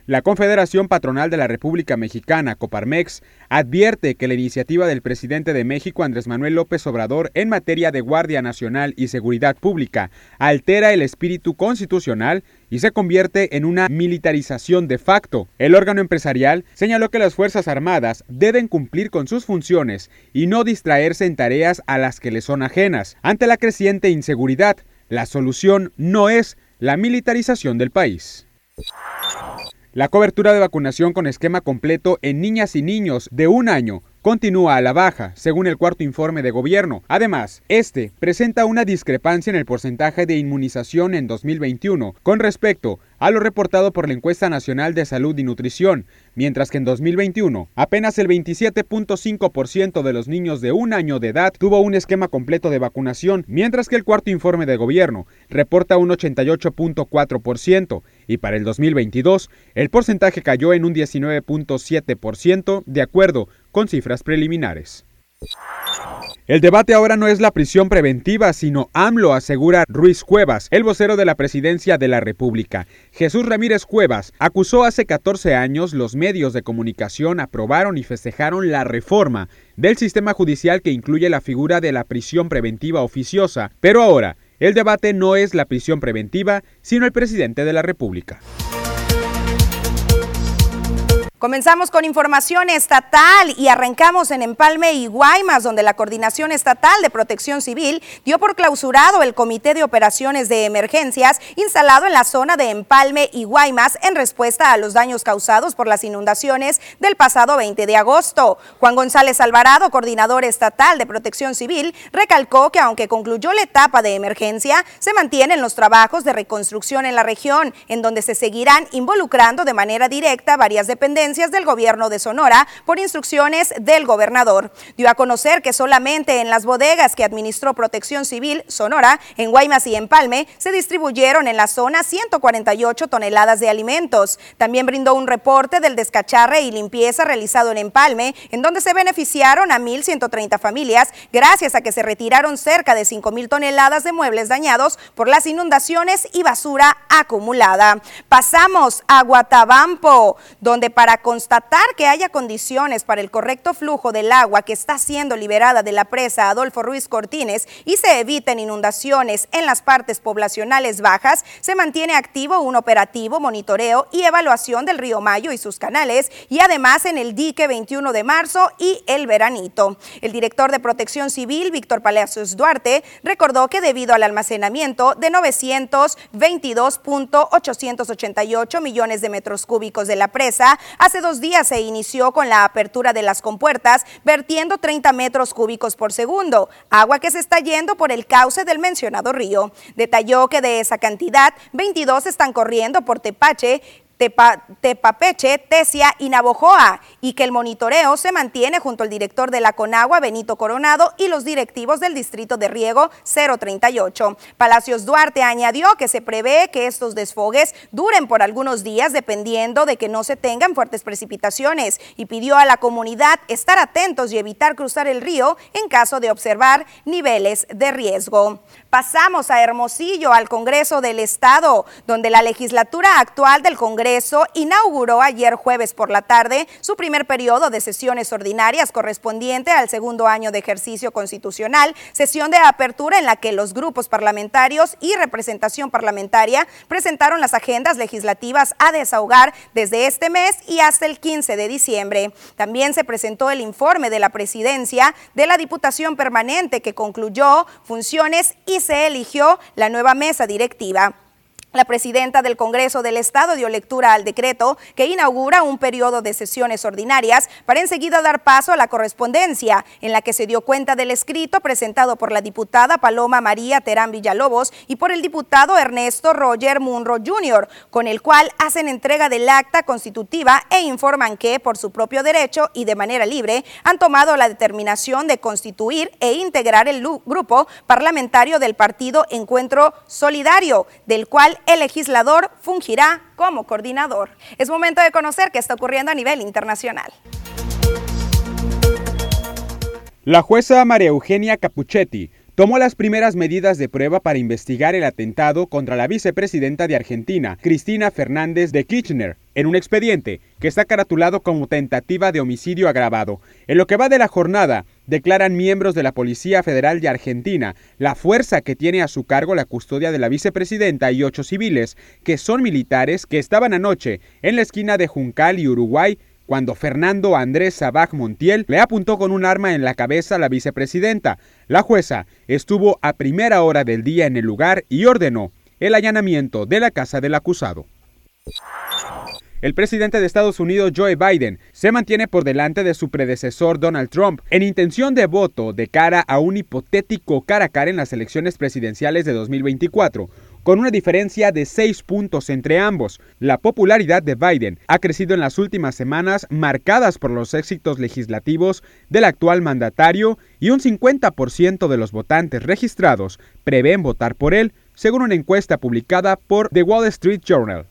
La Confederación Patronal de la República Mexicana, Coparmex, advierte que la iniciativa del presidente de México, Andrés Manuel López Obrador, en materia de Guardia Nacional y Seguridad Pública, altera el espíritu constitucional y se convierte en una militarización de facto. El órgano empresarial señaló que las Fuerzas Armadas deben cumplir con sus funciones y no distraerse en tareas a las que le son ajenas. Ante la creciente inseguridad, la solución no es la militarización del país. La cobertura de vacunación con esquema completo en niñas y niños de un año continúa a la baja, según el cuarto informe de gobierno. Además, este presenta una discrepancia en el porcentaje de inmunización en 2021 con respecto a lo reportado por la encuesta nacional de salud y nutrición, mientras que en 2021 apenas el 27.5% de los niños de un año de edad tuvo un esquema completo de vacunación, mientras que el cuarto informe de gobierno reporta un 88.4% y para el 2022 el porcentaje cayó en un 19.7% de acuerdo con cifras preliminares. El debate ahora no es la prisión preventiva, sino AMLO, asegura Ruiz Cuevas, el vocero de la presidencia de la República. Jesús Ramírez Cuevas acusó hace 14 años los medios de comunicación aprobaron y festejaron la reforma del sistema judicial que incluye la figura de la prisión preventiva oficiosa, pero ahora el debate no es la prisión preventiva, sino el presidente de la República. Comenzamos con información estatal y arrancamos en Empalme y Guaymas, donde la Coordinación Estatal de Protección Civil dio por clausurado el Comité de Operaciones de Emergencias instalado en la zona de Empalme y Guaymas en respuesta a los daños causados por las inundaciones del pasado 20 de agosto. Juan González Alvarado, coordinador estatal de Protección Civil, recalcó que aunque concluyó la etapa de emergencia, se mantienen los trabajos de reconstrucción en la región, en donde se seguirán involucrando de manera directa varias dependencias del gobierno de Sonora por instrucciones del gobernador. Dio a conocer que solamente en las bodegas que administró Protección Civil Sonora, en Guaymas y Empalme, se distribuyeron en la zona 148 toneladas de alimentos. También brindó un reporte del descacharre y limpieza realizado en Empalme, en donde se beneficiaron a 1.130 familias gracias a que se retiraron cerca de 5.000 toneladas de muebles dañados por las inundaciones y basura acumulada. Pasamos a Guatabampo, donde para constatar que haya condiciones para el correcto flujo del agua que está siendo liberada de la presa Adolfo Ruiz Cortines y se eviten inundaciones en las partes poblacionales bajas, se mantiene activo un operativo, monitoreo y evaluación del río Mayo y sus canales y además en el dique 21 de marzo y el veranito. El director de Protección Civil, Víctor Palacios Duarte, recordó que debido al almacenamiento de 922.888 millones de metros cúbicos de la presa, Hace dos días se inició con la apertura de las compuertas, vertiendo 30 metros cúbicos por segundo, agua que se está yendo por el cauce del mencionado río. Detalló que de esa cantidad, 22 están corriendo por Tepache, Tepapeche, Tesia y Navojoa y que el monitoreo se mantiene junto al director de la Conagua, Benito Coronado, y los directivos del Distrito de Riego 038. Palacios Duarte añadió que se prevé que estos desfogues duren por algunos días dependiendo de que no se tengan fuertes precipitaciones y pidió a la comunidad estar atentos y evitar cruzar el río en caso de observar niveles de riesgo. Pasamos a Hermosillo, al Congreso del Estado, donde la legislatura actual del Congreso inauguró ayer jueves por la tarde su primer periodo de sesiones ordinarias correspondiente al segundo año de ejercicio constitucional, sesión de apertura en la que los grupos parlamentarios y representación parlamentaria presentaron las agendas legislativas a desahogar desde este mes y hasta el 15 de diciembre. También se presentó el informe de la presidencia de la Diputación Permanente que concluyó funciones y se eligió la nueva mesa directiva. La presidenta del Congreso del Estado dio lectura al decreto que inaugura un periodo de sesiones ordinarias para enseguida dar paso a la correspondencia, en la que se dio cuenta del escrito presentado por la diputada Paloma María Terán Villalobos y por el diputado Ernesto Roger Munro Jr., con el cual hacen entrega del acta constitutiva e informan que, por su propio derecho y de manera libre, han tomado la determinación de constituir e integrar el grupo parlamentario del partido Encuentro Solidario, del cual el legislador fungirá como coordinador. Es momento de conocer qué está ocurriendo a nivel internacional. La jueza María Eugenia Capuchetti tomó las primeras medidas de prueba para investigar el atentado contra la vicepresidenta de Argentina, Cristina Fernández de Kirchner, en un expediente que está caratulado como tentativa de homicidio agravado. En lo que va de la jornada, declaran miembros de la Policía Federal de Argentina la fuerza que tiene a su cargo la custodia de la vicepresidenta y ocho civiles, que son militares que estaban anoche en la esquina de Juncal y Uruguay cuando Fernando Andrés Sabaj Montiel le apuntó con un arma en la cabeza a la vicepresidenta. La jueza estuvo a primera hora del día en el lugar y ordenó el allanamiento de la casa del acusado. El presidente de Estados Unidos, Joe Biden, se mantiene por delante de su predecesor Donald Trump en intención de voto de cara a un hipotético cara a cara en las elecciones presidenciales de 2024 con una diferencia de 6 puntos entre ambos. La popularidad de Biden ha crecido en las últimas semanas marcadas por los éxitos legislativos del actual mandatario y un 50% de los votantes registrados prevén votar por él, según una encuesta publicada por The Wall Street Journal.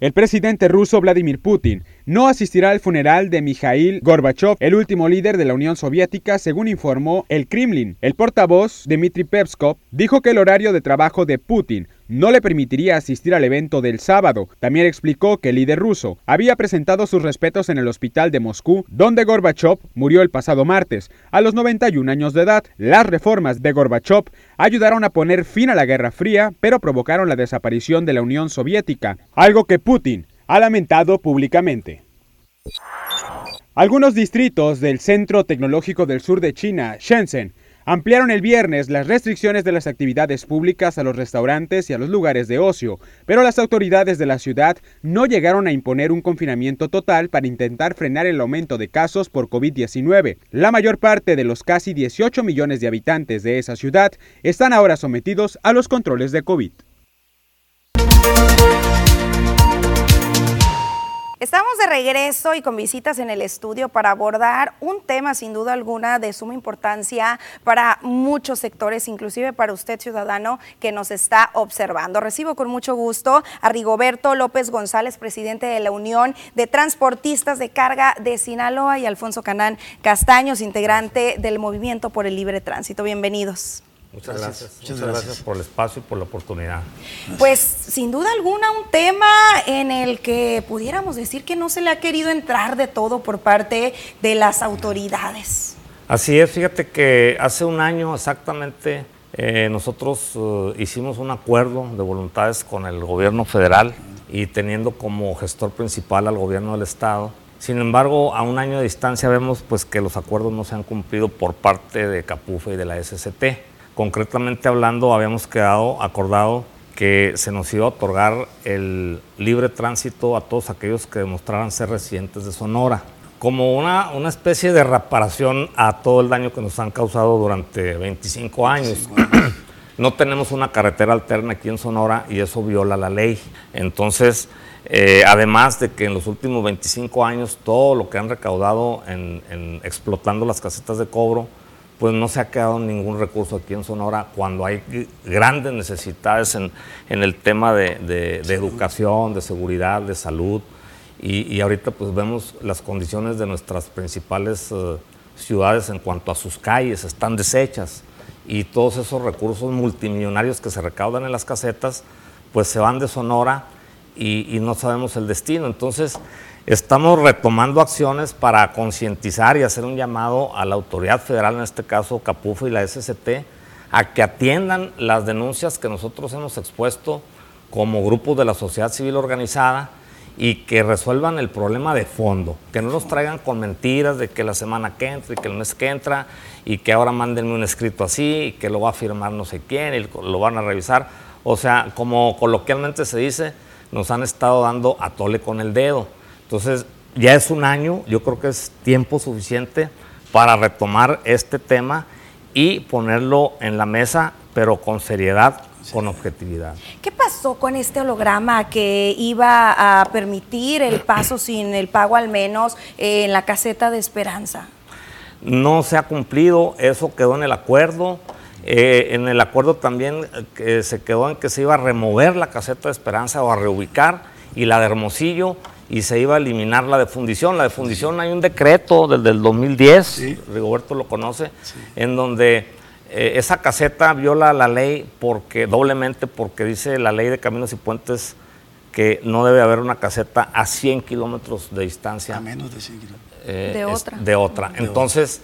El presidente ruso Vladimir Putin no asistirá al funeral de Mikhail Gorbachev, el último líder de la Unión Soviética, según informó el Kremlin. El portavoz Dmitry Pevskov dijo que el horario de trabajo de Putin no le permitiría asistir al evento del sábado. También explicó que el líder ruso había presentado sus respetos en el hospital de Moscú, donde Gorbachev murió el pasado martes, a los 91 años de edad. Las reformas de Gorbachev ayudaron a poner fin a la Guerra Fría, pero provocaron la desaparición de la Unión Soviética, algo que Putin ha lamentado públicamente. Algunos distritos del Centro Tecnológico del Sur de China, Shenzhen, ampliaron el viernes las restricciones de las actividades públicas a los restaurantes y a los lugares de ocio, pero las autoridades de la ciudad no llegaron a imponer un confinamiento total para intentar frenar el aumento de casos por COVID-19. La mayor parte de los casi 18 millones de habitantes de esa ciudad están ahora sometidos a los controles de COVID. Estamos de regreso y con visitas en el estudio para abordar un tema sin duda alguna de suma importancia para muchos sectores, inclusive para usted ciudadano que nos está observando. Recibo con mucho gusto a Rigoberto López González, presidente de la Unión de Transportistas de Carga de Sinaloa y Alfonso Canán Castaños, integrante del Movimiento por el Libre Tránsito. Bienvenidos. Muchas gracias. Muchas, gracias. por el espacio y por la oportunidad. Pues sin duda alguna un tema en el que pudiéramos decir que no se le ha querido entrar de todo por parte de las autoridades. Así es, fíjate que hace un año exactamente eh, nosotros eh, hicimos un acuerdo de voluntades con el gobierno federal y teniendo como gestor principal al gobierno del estado. Sin embargo, a un año de distancia vemos pues que los acuerdos no se han cumplido por parte de Capufe y de la SCT. Concretamente hablando, habíamos quedado acordado que se nos iba a otorgar el libre tránsito a todos aquellos que demostraran ser residentes de Sonora, como una, una especie de reparación a todo el daño que nos han causado durante 25 años. no tenemos una carretera alterna aquí en Sonora y eso viola la ley. Entonces, eh, además de que en los últimos 25 años todo lo que han recaudado en, explotando las casetas de cobro, pues no se ha quedado ningún recurso aquí en Sonora cuando hay grandes necesidades en, el tema de, educación, de seguridad, de salud. Y, ahorita pues vemos las condiciones de nuestras principales eh, ciudades en cuanto a sus calles, están deshechas y todos esos recursos multimillonarios que se recaudan en las casetas, pues se van de Sonora y, no sabemos el destino. Entonces, estamos retomando acciones para concientizar y hacer un llamado a la autoridad federal, en este caso Capufo y la SCT, a que atiendan las denuncias que nosotros hemos expuesto como grupos de la sociedad civil organizada y que resuelvan el problema de fondo, que no nos traigan con mentiras de que la semana que entra y que el mes que entra y que ahora mándenme un escrito así y que lo va a firmar no sé quién y lo van a revisar. O sea, como coloquialmente se dice, nos han estado dando a tole con el dedo. Entonces, ya es un año, yo creo que es tiempo suficiente para retomar este tema y ponerlo en la mesa, pero con seriedad, con objetividad. ¿Qué pasó con este holograma que iba a permitir el paso sin el pago al menos en la caseta de Esperanza? No se ha cumplido, eso quedó en el acuerdo. Eh, en el acuerdo también eh, se quedó en que se iba a remover la caseta de Esperanza o a reubicar y la de Hermosillo y se iba a eliminar la de fundición. La de fundición hay un decreto desde el 2010, Rigoberto lo conoce, en donde eh, esa caseta viola la ley porque doblemente porque dice la ley de caminos y puentes que no debe haber una caseta a 100 kilómetros de distancia. A menos de 100 kilómetros. de otra. De otra. Entonces...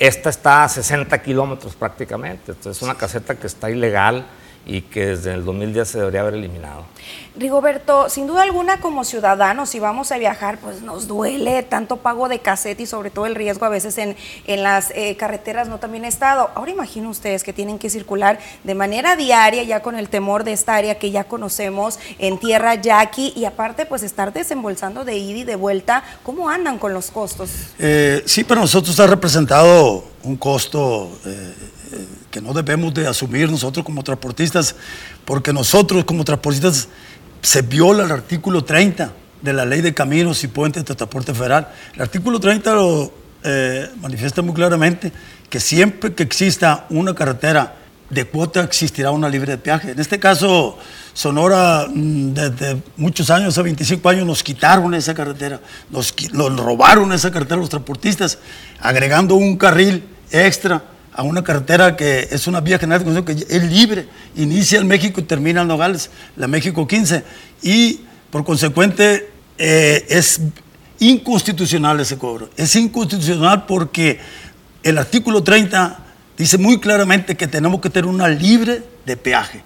Esta está a 60 kilómetros prácticamente, entonces es una caseta que está ilegal y que desde el 2010 se debería haber eliminado. Rigoberto, sin duda alguna como ciudadanos, si vamos a viajar, pues nos duele tanto pago de casete y sobre todo el riesgo a veces en, en las eh, carreteras no también estado. Ahora imaginen ustedes que tienen que circular de manera diaria ya con el temor de esta área que ya conocemos en tierra yaqui y aparte pues estar desembolsando de ida y de vuelta. ¿Cómo andan con los costos? Eh, sí, pero nosotros ha representado un costo... Eh, que no debemos de asumir nosotros como transportistas, porque nosotros como transportistas se viola el artículo 30 de la Ley de Caminos y Puentes de Transporte Federal. El artículo 30 lo eh, manifiesta muy claramente que siempre que exista una carretera de cuota existirá una libre de peaje. En este caso, Sonora, mm, desde muchos años, hace 25 años, nos quitaron esa carretera, nos, nos robaron esa carretera los transportistas, agregando un carril extra a una carretera que es una vía general que es libre, inicia en México y termina en Nogales, la México 15, y por consecuente eh, es inconstitucional ese cobro. Es inconstitucional porque el artículo 30 dice muy claramente que tenemos que tener una libre de peaje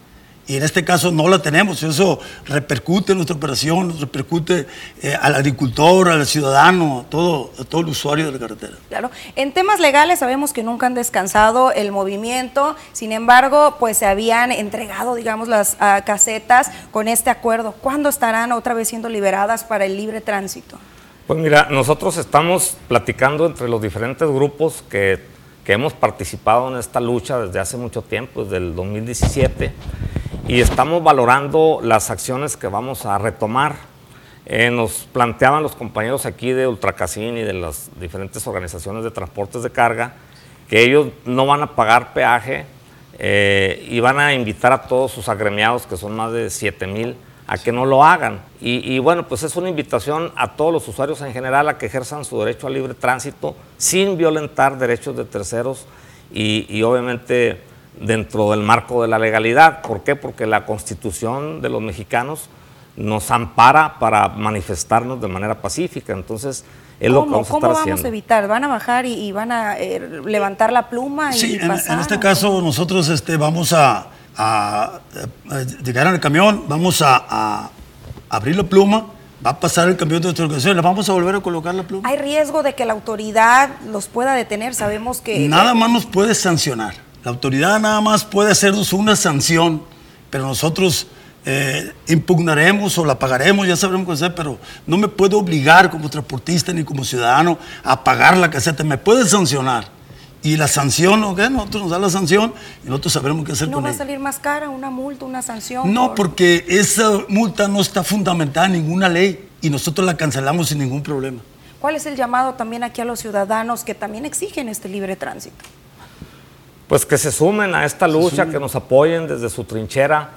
y en este caso no la tenemos. Eso repercute en nuestra operación, repercute eh, al agricultor, al ciudadano, a todo, a todo el usuario de la carretera. Claro. En temas legales sabemos que nunca han descansado el movimiento, sin embargo, pues se habían entregado, digamos, las casetas con este acuerdo. ¿Cuándo estarán otra vez siendo liberadas para el libre tránsito? Pues mira, nosotros estamos platicando entre los diferentes grupos que, que hemos participado en esta lucha desde hace mucho tiempo, desde el 2017 y estamos valorando las acciones que vamos a retomar. Eh, nos planteaban los compañeros aquí de Ultracasín y de las diferentes organizaciones de transportes de carga que ellos no van a pagar peaje eh, y van a invitar a todos sus agremiados, que son más de 7 mil, a que no lo hagan. Y, bueno, pues es una invitación a todos los usuarios en general a que ejerzan su derecho a libre tránsito sin violentar derechos de terceros y, y obviamente dentro del marco de la legalidad. ¿Por qué? Porque la constitución de los mexicanos nos ampara para manifestarnos de manera pacífica. Entonces, es lo que vamos a estar ¿Cómo vamos a evitar? ¿Van a bajar y, van a eh, levantar la pluma y sí, pasar? En, este caso nosotros este, vamos a, llegar en el camión, vamos a, abrir la pluma, va a pasar el camión de nuestra organización, le vamos a volver a colocar la pluma. ¿Hay riesgo de que la autoridad los pueda detener? Sabemos que... Nada más nos puede sancionar. La autoridad nada más puede hacernos una sanción, pero nosotros eh, impugnaremos o la pagaremos, ya sabremos qué hacer, pero no me puede obligar como transportista ni como ciudadano a pagar la caseta, me puede sancionar. Y la sanción, ¿ok? Nosotros nos da la sanción y nosotros sabremos qué hacer ¿No con va a ella. salir más cara una multa, una sanción? No, por- porque esa multa no está fundamentada en ninguna ley y nosotros la cancelamos sin ningún problema. ¿Cuál es el llamado también aquí a los ciudadanos que también exigen este libre tránsito? Pues que se sumen a esta lucha, que nos apoyen desde su trinchera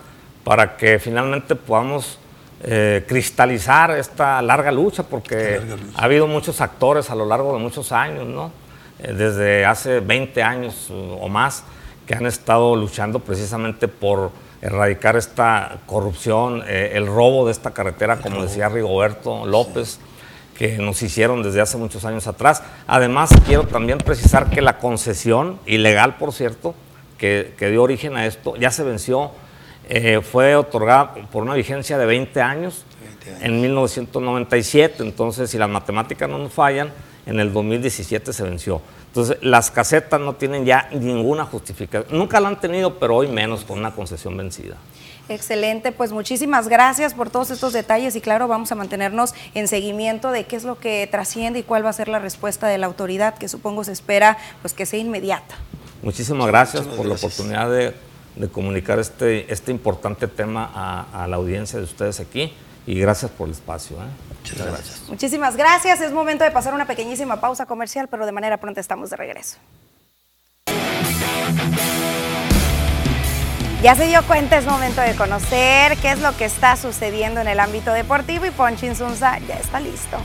para que finalmente podamos eh, cristalizar esta larga lucha, porque ha habido muchos actores a lo largo de muchos años, ¿no? Eh, desde hace 20 años uh, o más, que han estado luchando precisamente por erradicar esta corrupción, eh, el robo de esta carretera, como decía Rigoberto López, que nos hicieron desde hace muchos años atrás. Además, quiero también precisar que la concesión, ilegal por cierto, que, que dio origen a esto, ya se venció, eh, fue otorgada por una vigencia de 20 años, en 1997, entonces si las matemáticas no nos fallan, en el 2017 se venció. Entonces, las casetas no tienen ya ninguna justificación. Nunca la han tenido, pero hoy menos con una concesión vencida. Excelente, pues muchísimas gracias por todos estos detalles y claro, vamos a mantenernos en seguimiento de qué es lo que trasciende y cuál va a ser la respuesta de la autoridad, que supongo se espera pues que sea inmediata. Muchísimas gracias por la oportunidad de, de comunicar este, este importante tema a, a la audiencia de ustedes aquí y gracias por el espacio. ¿eh? Muchas gracias. Muchísimas gracias, es momento de pasar una pequeñísima pausa comercial, pero de manera pronta estamos de regreso. Ya se dio cuenta, es momento de conocer qué es lo que está sucediendo en el ámbito deportivo y Ponchin Sunza ya está listo.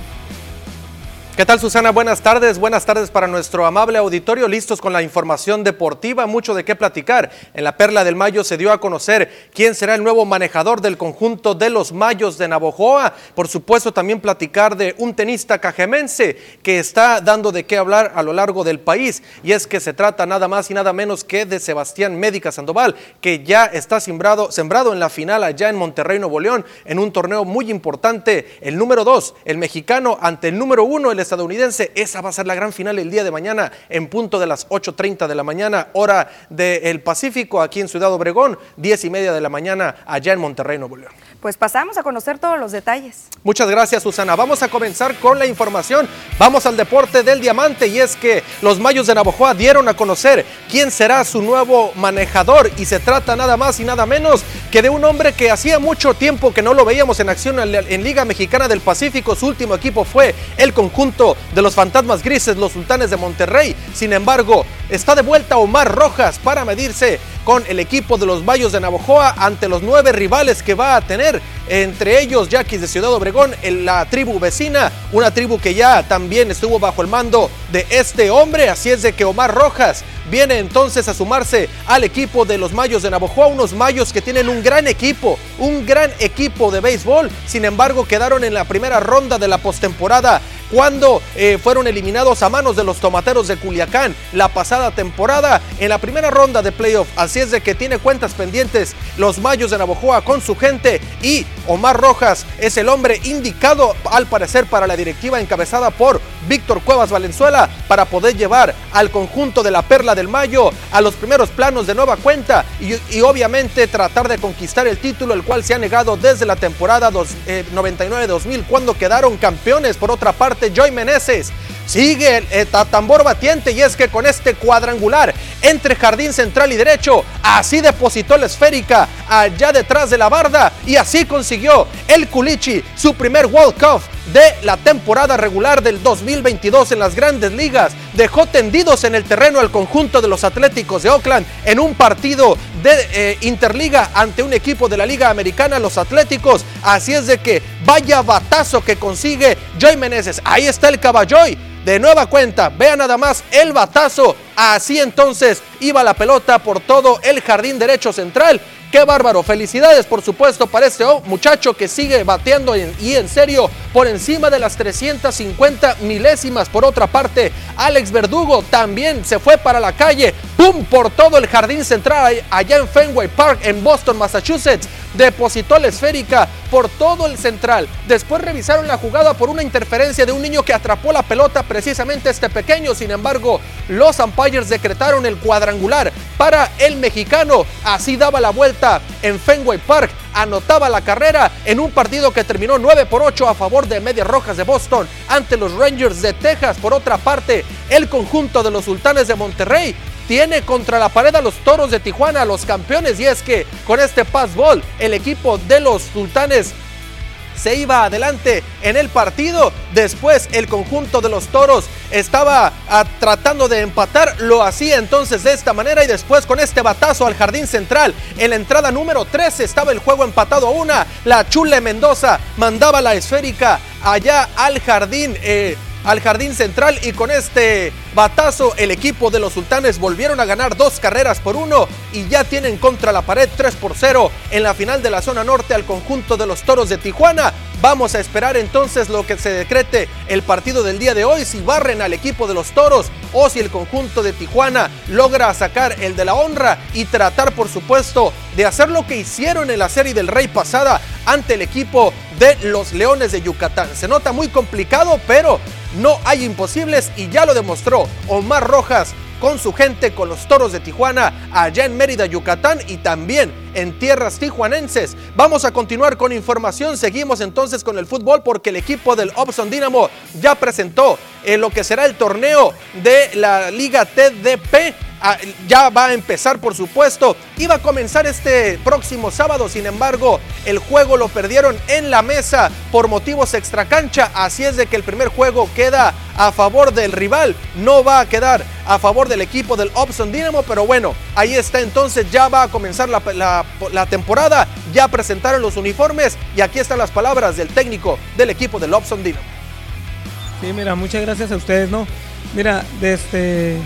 ¿Qué tal Susana? Buenas tardes, buenas tardes para nuestro amable auditorio, listos con la información deportiva, mucho de qué platicar. En la Perla del Mayo se dio a conocer quién será el nuevo manejador del conjunto de los Mayos de Navojoa. Por supuesto también platicar de un tenista cajemense que está dando de qué hablar a lo largo del país y es que se trata nada más y nada menos que de Sebastián Médica Sandoval, que ya está sembrado, sembrado en la final allá en Monterrey, Nuevo León, en un torneo muy importante, el número dos, el mexicano ante el número uno, el estadounidense. Esa va a ser la gran final el día de mañana en punto de las 8.30 de la mañana, hora del Pacífico, aquí en Ciudad Obregón, 10 y media de la mañana allá en Monterrey, Nuevo León. Pues pasamos a conocer todos los detalles. Muchas gracias, Susana. Vamos a comenzar con la información. Vamos al deporte del diamante y es que los Mayos de Navojoa dieron a conocer quién será su nuevo manejador y se trata nada más y nada menos que de un hombre que hacía mucho tiempo que no lo veíamos en acción en, Liga Mexicana del Pacífico. Su último equipo fue el conjunto de los Fantasmas Grises, los Sultanes de Monterrey. Sin embargo, está de vuelta Omar Rojas para medirse con el equipo de los Mayos de Navojoa ante los nueve rivales que va a tener, entre ellos Yaquis de Ciudad Obregón, en la tribu vecina, una tribu que ya también estuvo bajo el mando de este hombre, así es de que Omar Rojas viene entonces a sumarse al equipo de los Mayos de Navojoa, unos Mayos que tienen un gran equipo, un gran equipo de béisbol, sin embargo quedaron en la primera ronda de la postemporada cuando eh, fueron eliminados a manos de los Tomateros de Culiacán la pasada temporada en la primera ronda de playoff. Así es de que tiene cuentas pendientes los Mayos de Navojoa con su gente y Omar Rojas es el hombre indicado al parecer para la directiva encabezada por Víctor Cuevas Valenzuela para poder llevar al conjunto de la Perla del Mayo a los primeros planos de nueva cuenta y, obviamente tratar de conquistar el título el cual se ha negado desde la temporada eh, 99-2000 cuando quedaron campeones. Por otra parte, Joy Meneses sigue el eh, tambor batiente y es que con este cuadrangular entre jardín central y derecho, así depositó la esférica allá detrás de la barda y así consiguió el Culichi su primer World Cup de la temporada regular del 2022 en las grandes ligas. Dejó tendidos en el terreno al conjunto de los Atléticos de Oakland en un partido de eh, Interliga ante un equipo de la Liga Americana, los Atléticos. Así es de que vaya batazo que consigue Joy Meneses. Ahí está el caballoy de nueva cuenta. Vean nada más el batazo. Así entonces iba la pelota por todo el jardín derecho central. ¡Qué bárbaro! Felicidades, por supuesto, para este muchacho que sigue bateando y en serio por encima de las 350 milésimas. Por otra parte, Alex Verdugo también se fue para la calle. ¡Pum! Por todo el jardín central allá en Fenway Park, en Boston, Massachusetts. Depositó la esférica por todo el central. Después revisaron la jugada por una interferencia de un niño que atrapó la pelota, precisamente este pequeño. Sin embargo, los umpires decretaron el cuadrangular para el mexicano. Así daba la vuelta en Fenway Park. Anotaba la carrera en un partido que terminó 9 por 8 a favor de Medias Rojas de Boston ante los Rangers de Texas. Por otra parte, el conjunto de los Sultanes de Monterrey tiene contra la pared a los Toros de Tijuana, los campeones. Y es que con este pass ball, el equipo de los Sultanes se iba adelante en el partido. Después el conjunto de los toros estaba ah, tratando de empatar. Lo hacía entonces de esta manera y después con este batazo al jardín central. En la entrada número 13 estaba el juego empatado a una. La Chule Mendoza mandaba la esférica allá al jardín. Eh, al jardín central y con este batazo el equipo de los sultanes volvieron a ganar dos carreras por uno y ya tienen contra la pared 3 por 0 en la final de la zona norte al conjunto de los toros de Tijuana. Vamos a esperar entonces lo que se decrete el partido del día de hoy, si barren al equipo de los toros o si el conjunto de Tijuana logra sacar el de la honra y tratar por supuesto de hacer lo que hicieron en la serie del Rey pasada ante el equipo de los Leones de Yucatán. Se nota muy complicado, pero no hay imposibles y ya lo demostró Omar Rojas con su gente, con los toros de Tijuana, allá en Mérida, Yucatán y también en tierras tijuanenses. Vamos a continuar con información. Seguimos entonces con el fútbol porque el equipo del Opson Dynamo ya presentó en lo que será el torneo de la Liga TDP ya va a empezar, por supuesto. Iba a comenzar este próximo sábado, sin embargo, el juego lo perdieron en la mesa por motivos extracancha. Así es de que el primer juego queda a favor del rival, no va a quedar a favor del equipo del Opson Dynamo, pero bueno, ahí está entonces, ya va a comenzar la, la temporada, ya presentaron los uniformes y aquí están las palabras del técnico del equipo del Opson Dynamo. Sí, mira, muchas gracias a ustedes, ¿no? Mira, desde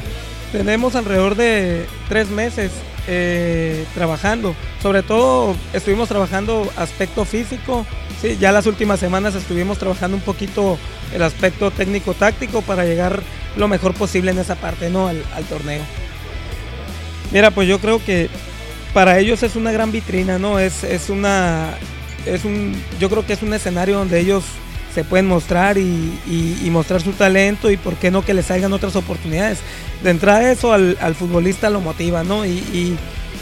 tenemos alrededor de tres meses eh, trabajando. Sobre todo estuvimos trabajando aspecto físico. Sí, ya las últimas semanas estuvimos trabajando un poquito el aspecto técnico-táctico para llegar lo mejor posible en esa parte, ¿no? Al, al, torneo. Mira, pues yo creo que para ellos es una gran vitrina, ¿no? Es, es una. Es un, yo creo que es un escenario donde ellos se pueden mostrar y, mostrar su talento y por qué no que les salgan otras oportunidades. De entrada eso al, futbolista lo motiva, ¿no? Y,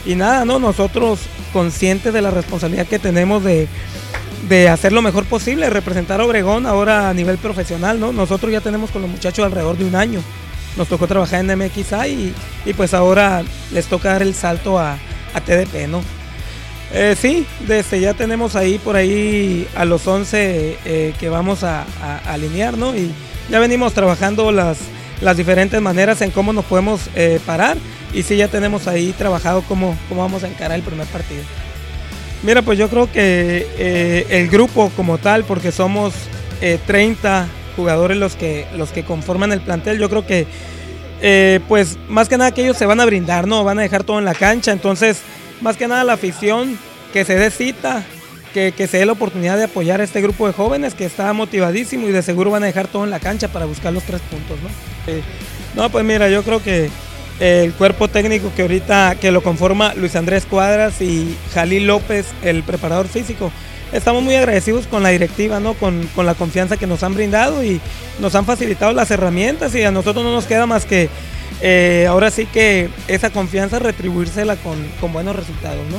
nada, ¿no? Nosotros conscientes de la responsabilidad que tenemos de, hacer lo mejor posible, representar a Obregón ahora a nivel profesional, ¿no? Nosotros ya tenemos con los muchachos alrededor de un año. Nos tocó trabajar en MXA y, pues ahora les toca dar el salto a, a TDP, ¿no? Eh, sí, desde ya tenemos ahí por ahí a los 11 eh, que vamos a, alinear, ¿no? Y ya venimos trabajando las, las diferentes maneras en cómo nos podemos eh, parar y sí ya tenemos ahí trabajado cómo, cómo vamos a encarar el primer partido. Mira, pues yo creo que el grupo como tal, porque somos 30 jugadores los que, los que conforman el plantel, yo creo que pues más que nada que ellos se van a brindar, ¿no? Van a dejar todo en la cancha, entonces más que nada la afición, que se dé cita, que, se dé la oportunidad de apoyar a este grupo de jóvenes que está motivadísimo y de seguro van a dejar todo en la cancha para buscar los tres puntos, ¿no? Eh, no, pues mira, yo creo que el cuerpo técnico que ahorita que lo conforma Luis Andrés Cuadras y Jalil López, el preparador físico, estamos muy agradecidos con la directiva, ¿no? Con, la confianza que nos han brindado y nos han facilitado las herramientas y a nosotros no nos queda más que eh, ahora sí que esa confianza retribuírsela con, con buenos resultados, ¿no?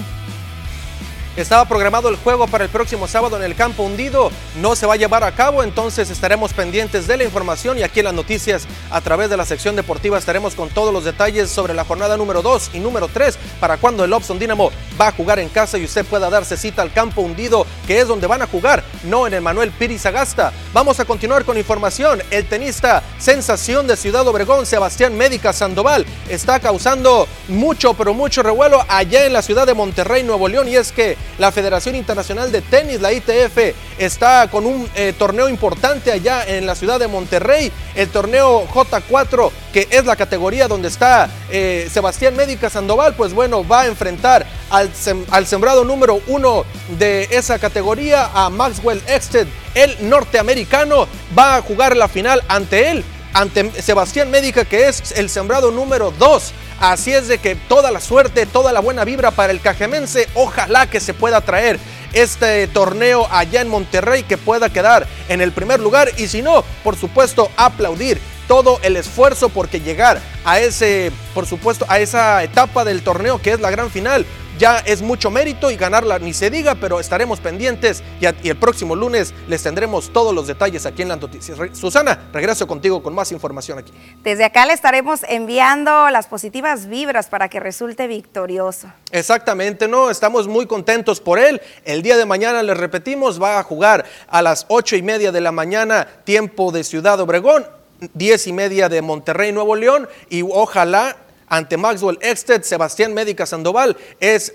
Estaba programado el juego para el próximo sábado en el campo hundido. No se va a llevar a cabo, entonces estaremos pendientes de la información y aquí en las noticias a través de la sección deportiva estaremos con todos los detalles sobre la jornada número 2 y número 3 para cuando el Opson Dynamo va a jugar en casa y usted pueda darse cita al campo hundido, que es donde van a jugar, no en el Manuel Piris Agasta. Vamos a continuar con información. El tenista sensación de Ciudad Obregón, Sebastián Médica Sandoval, está causando mucho, pero mucho revuelo allá en la ciudad de Monterrey, Nuevo León, y es que la Federación Internacional de Tenis, la ITF, está con un eh, torneo importante allá en la ciudad de Monterrey, el torneo J4, que es la categoría donde está eh, Sebastián Médica Sandoval, pues bueno, va a enfrentar al, al sembrado número uno de esa categoría, a Maxwell Exted, el norteamericano, va a jugar la final ante él ante Sebastián Médica, que es el sembrado número 2. Así es de que toda la suerte, toda la buena vibra para el cajemense. Ojalá que se pueda traer este torneo allá en Monterrey, que pueda quedar en el primer lugar. Y si no, por supuesto, aplaudir todo el esfuerzo porque llegar a ese, por supuesto, a esa etapa del torneo que es la gran final ya es mucho mérito y ganarla ni se diga, pero estaremos pendientes y, el próximo lunes les tendremos todos los detalles aquí en las noticias. Susana, regreso contigo con más información aquí. Desde acá le estaremos enviando las positivas vibras para que resulte victorioso. Exactamente, no, estamos muy contentos por él. El día de mañana, les repetimos, va a jugar a las ocho y media de la mañana, tiempo de Ciudad Obregón. Diez y media de Monterrey, Nuevo León, y ojalá ante Maxwell Exted, Sebastián Médica Sandoval es,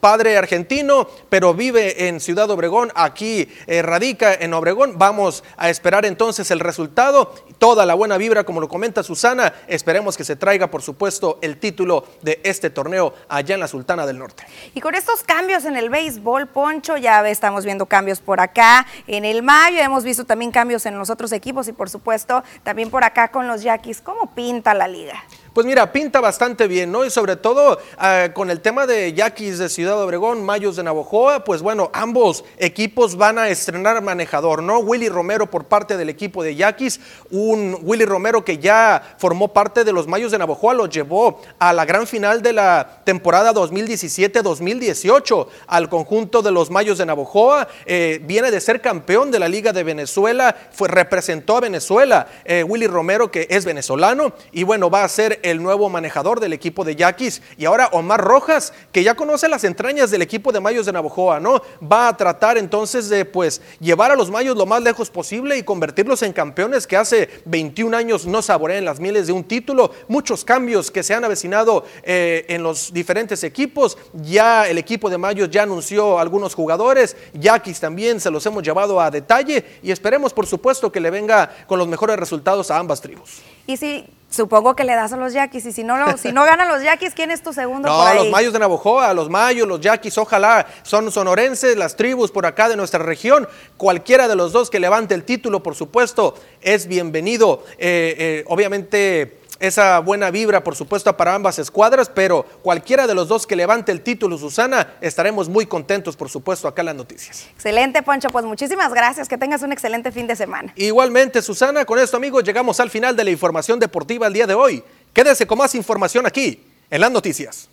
padre argentino, pero vive en Ciudad Obregón, aquí eh, radica en Obregón. Vamos a esperar entonces el resultado, toda la buena vibra, como lo comenta Susana. Esperemos que se traiga, por supuesto, el título de este torneo allá en la Sultana del Norte. Y con estos cambios en el béisbol, Poncho, ya estamos viendo cambios por acá en el Mayo, hemos visto también cambios en los otros equipos y, por supuesto, también por acá con los Yaquis. ¿Cómo pinta la liga? Pues mira, pinta bastante bien, ¿no? Y sobre todo ah, con el tema de Yaquis de Ciudad Obregón, Mayos de Navojoa, pues bueno, ambos equipos van a estrenar manejador, ¿no? Willy Romero por parte del equipo de Yaquis, un Willy Romero que ya formó parte de los Mayos de Navojoa, lo llevó a la gran final de la temporada 2017-2018 al conjunto de los Mayos de Navojoa, eh, viene de ser campeón de la Liga de Venezuela, fue, representó a Venezuela, eh, Willy Romero que es venezolano y bueno, va a ser el nuevo manejador del equipo de Yaquis. Y ahora Omar Rojas, que ya conoce las entrañas del equipo de Mayos de Navojoa, ¿no? Va a tratar entonces de pues llevar a los Mayos lo más lejos posible y convertirlos en campeones que hace 21 años no saborean las mieles de un título. Muchos cambios que se han avecinado eh, en los diferentes equipos. Ya el equipo de Mayos ya anunció algunos jugadores. Yaquis también se los hemos llevado a detalle y esperemos por supuesto que le venga con los mejores resultados a ambas tribus. Y si Supongo que le das a los yaquis y si no, si no ganan los yaquis, ¿quién es tu segundo? No, los mayos de Navojoa, los mayos, los yaquis, ojalá son sonorenses, las tribus por acá de nuestra región. Cualquiera de los dos que levante el título, por supuesto, es bienvenido. Eh, eh, obviamente esa buena vibra, por supuesto, para ambas escuadras, pero cualquiera de los dos que levante el título, Susana, estaremos muy contentos, por supuesto, acá en las noticias. Excelente, Poncho. Pues muchísimas gracias. Que tengas un excelente fin de semana. Igualmente, Susana, con esto, amigos, llegamos al final de la información deportiva el día de hoy. Quédese con más información aquí, en las noticias.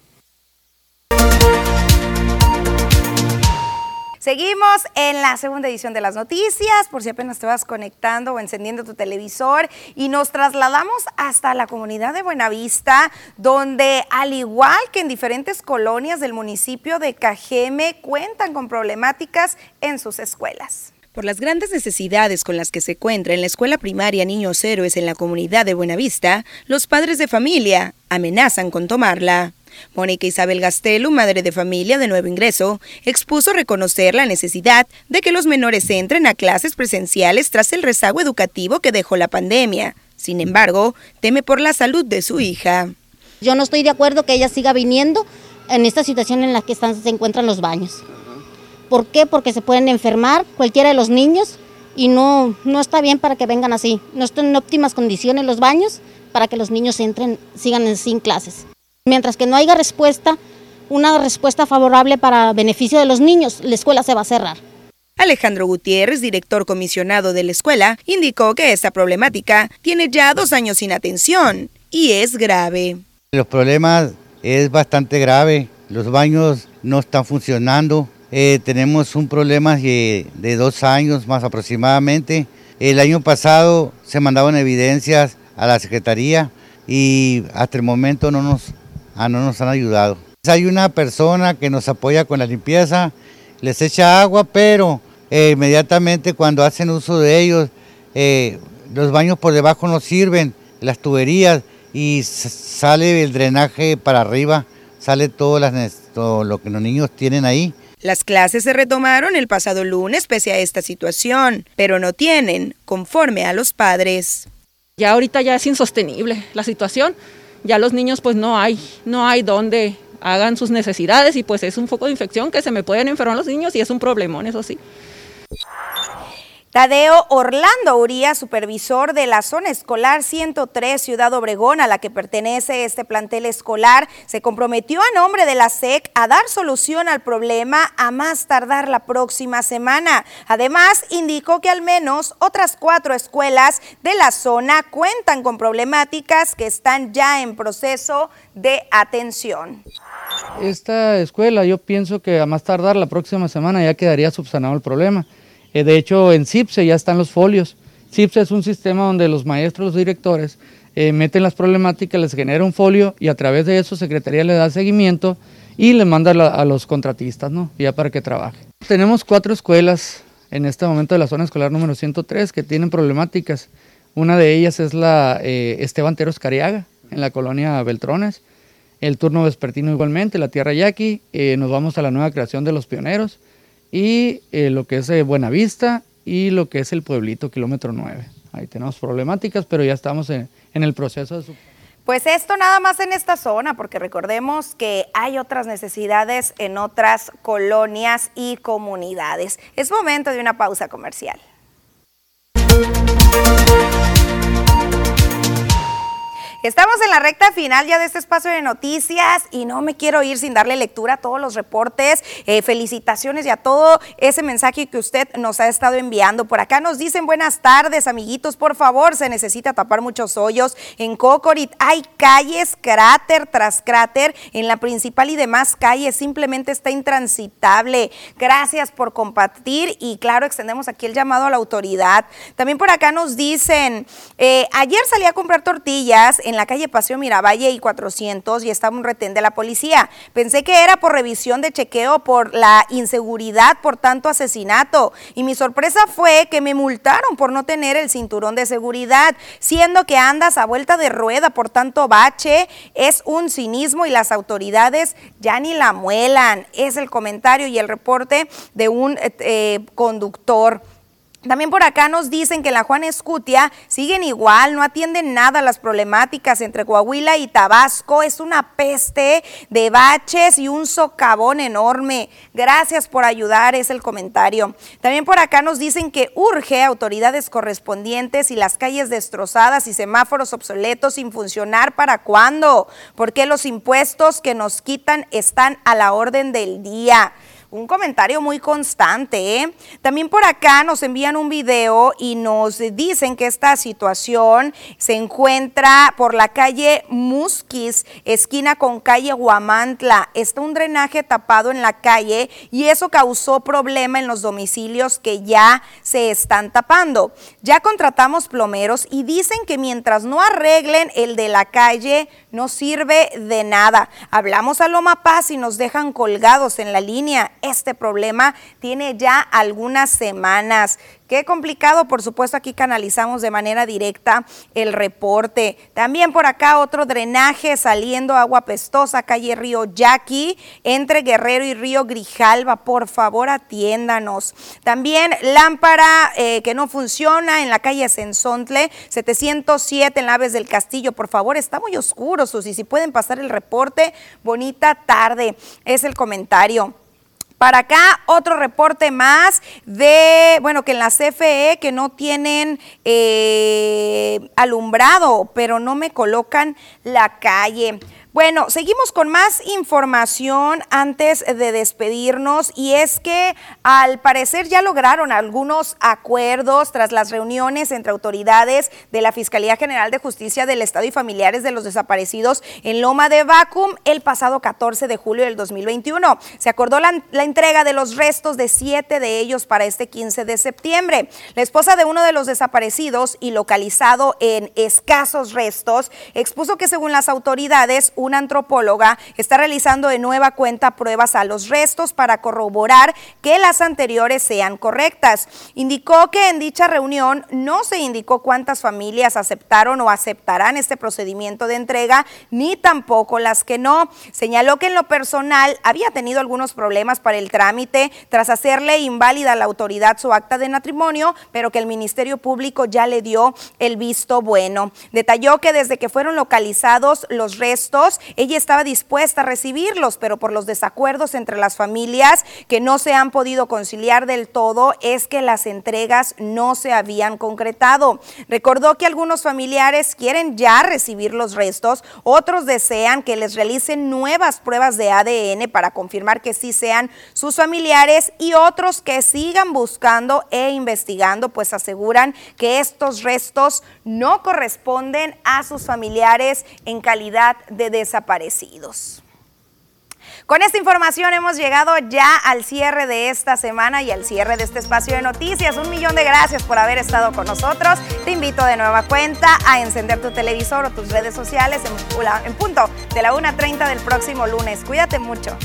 Seguimos en la segunda edición de las noticias, por si apenas te vas conectando o encendiendo tu televisor, y nos trasladamos hasta la comunidad de Buenavista, donde al igual que en diferentes colonias del municipio de Cajeme, cuentan con problemáticas en sus escuelas. Por las grandes necesidades con las que se encuentra en la escuela primaria Niños Héroes en la comunidad de Buenavista, los padres de familia amenazan con tomarla. Mónica Isabel Gastelu, madre de familia de nuevo ingreso, expuso reconocer la necesidad de que los menores entren a clases presenciales tras el rezago educativo que dejó la pandemia. Sin embargo, teme por la salud de su hija. Yo no estoy de acuerdo que ella siga viniendo en esta situación en la que están, se encuentran los baños. ¿Por qué? Porque se pueden enfermar cualquiera de los niños y no, no está bien para que vengan así. No están en óptimas condiciones los baños para que los niños entren, sigan sin clases. Mientras que no haya respuesta, una respuesta favorable para beneficio de los niños, la escuela se va a cerrar. Alejandro Gutiérrez, director comisionado de la escuela, indicó que esta problemática tiene ya dos años sin atención y es grave. Los problemas es bastante grave, los baños no están funcionando, eh, tenemos un problema de, de dos años más aproximadamente. El año pasado se mandaban evidencias a la Secretaría y hasta el momento no nos Ah, no nos han ayudado. Hay una persona que nos apoya con la limpieza, les echa agua, pero eh, inmediatamente cuando hacen uso de ellos, eh, los baños por debajo no sirven, las tuberías, y sale el drenaje para arriba, sale todo, todo lo que los niños tienen ahí. Las clases se retomaron el pasado lunes pese a esta situación, pero no tienen conforme a los padres. Ya ahorita ya es insostenible la situación ya los niños pues no hay, no hay donde hagan sus necesidades y pues es un foco de infección que se me pueden enfermar los niños y es un problemón, eso sí. Tadeo Orlando Uría, supervisor de la zona escolar 103 Ciudad Obregón, a la que pertenece este plantel escolar, se comprometió a nombre de la SEC a dar solución al problema a más tardar la próxima semana. Además, indicó que al menos otras cuatro escuelas de la zona cuentan con problemáticas que están ya en proceso de atención. Esta escuela yo pienso que a más tardar la próxima semana ya quedaría subsanado el problema. Eh, de hecho, en CIPSE ya están los folios. CIPSE es un sistema donde los maestros, directores, eh, meten las problemáticas, les genera un folio y a través de eso Secretaría le da seguimiento y le manda a los contratistas, ¿no? Ya para que trabaje. Tenemos cuatro escuelas en este momento de la zona escolar número 103 que tienen problemáticas. Una de ellas es la eh, Esteban Teros Cariaga, en la colonia Beltrones. El turno vespertino igualmente, la Tierra Yaqui. nos vamos a la nueva creación de los pioneros y eh, lo que es eh, Buenavista y lo que es el pueblito kilómetro 9. Ahí tenemos problemáticas, pero ya estamos en, en el proceso de su... Pues esto nada más en esta zona, porque recordemos que hay otras necesidades en otras colonias y comunidades. Es momento de una pausa comercial. Estamos en la recta final ya de este espacio de noticias y no me quiero ir sin darle lectura a todos los reportes, eh, felicitaciones y a todo ese mensaje que usted nos ha estado enviando. Por acá nos dicen buenas tardes, amiguitos, por favor, se necesita tapar muchos hoyos. En Cocorit hay calles, cráter tras cráter, en la principal y demás calles simplemente está intransitable. Gracias por compartir y claro, extendemos aquí el llamado a la autoridad. También por acá nos dicen, eh, ayer salí a comprar tortillas en en la calle Paseo Miravalle y 400 y estaba un retén de la policía. Pensé que era por revisión de chequeo por la inseguridad por tanto asesinato y mi sorpresa fue que me multaron por no tener el cinturón de seguridad, siendo que andas a vuelta de rueda por tanto bache, es un cinismo y las autoridades ya ni la muelan. Es el comentario y el reporte de un eh, eh, conductor. También por acá nos dicen que la Juan Escutia siguen igual, no atienden nada las problemáticas entre Coahuila y Tabasco. Es una peste de baches y un socavón enorme. Gracias por ayudar, es el comentario. También por acá nos dicen que urge autoridades correspondientes y las calles destrozadas y semáforos obsoletos sin funcionar. ¿Para cuándo? Porque los impuestos que nos quitan están a la orden del día un comentario muy constante. ¿eh? También por acá nos envían un video y nos dicen que esta situación se encuentra por la calle Musquis, esquina con calle Guamantla. Está un drenaje tapado en la calle y eso causó problema en los domicilios que ya se están tapando. Ya contratamos plomeros y dicen que mientras no arreglen el de la calle, no sirve de nada. Hablamos a Loma Paz y nos dejan colgados en la línea. Este problema tiene ya algunas semanas. Qué complicado, por supuesto, aquí canalizamos de manera directa el reporte. También por acá otro drenaje saliendo agua pestosa, calle Río Yaqui, entre Guerrero y Río Grijalva. Por favor, atiéndanos. También lámpara eh, que no funciona en la calle Sensontle, 707 en Aves del Castillo. Por favor, está muy oscuro, Susi. Si pueden pasar el reporte, bonita tarde. Es el comentario. Para acá, otro reporte más de, bueno, que en la CFE que no tienen eh, alumbrado, pero no me colocan la calle. Bueno, seguimos con más información antes de despedirnos y es que al parecer ya lograron algunos acuerdos tras las reuniones entre autoridades de la Fiscalía General de Justicia del Estado y familiares de los desaparecidos en Loma de Vacum el pasado 14 de julio del 2021. Se acordó la, la entrega de los restos de siete de ellos para este 15 de septiembre. La esposa de uno de los desaparecidos y localizado en escasos restos expuso que según las autoridades una antropóloga está realizando de nueva cuenta pruebas a los restos para corroborar que las anteriores sean correctas. Indicó que en dicha reunión no se indicó cuántas familias aceptaron o aceptarán este procedimiento de entrega, ni tampoco las que no. Señaló que en lo personal había tenido algunos problemas para el trámite tras hacerle inválida a la autoridad su acta de matrimonio, pero que el Ministerio Público ya le dio el visto bueno. Detalló que desde que fueron localizados los restos, ella estaba dispuesta a recibirlos, pero por los desacuerdos entre las familias que no se han podido conciliar del todo, es que las entregas no se habían concretado. Recordó que algunos familiares quieren ya recibir los restos, otros desean que les realicen nuevas pruebas de ADN para confirmar que sí sean sus familiares y otros que sigan buscando e investigando, pues aseguran que estos restos no corresponden a sus familiares en calidad de desaparecidos. Con esta información hemos llegado ya al cierre de esta semana y al cierre de este espacio de noticias. Un millón de gracias por haber estado con nosotros. Te invito de nueva cuenta a encender tu televisor o tus redes sociales en, punto de la 1.30 del próximo lunes. Cuídate mucho.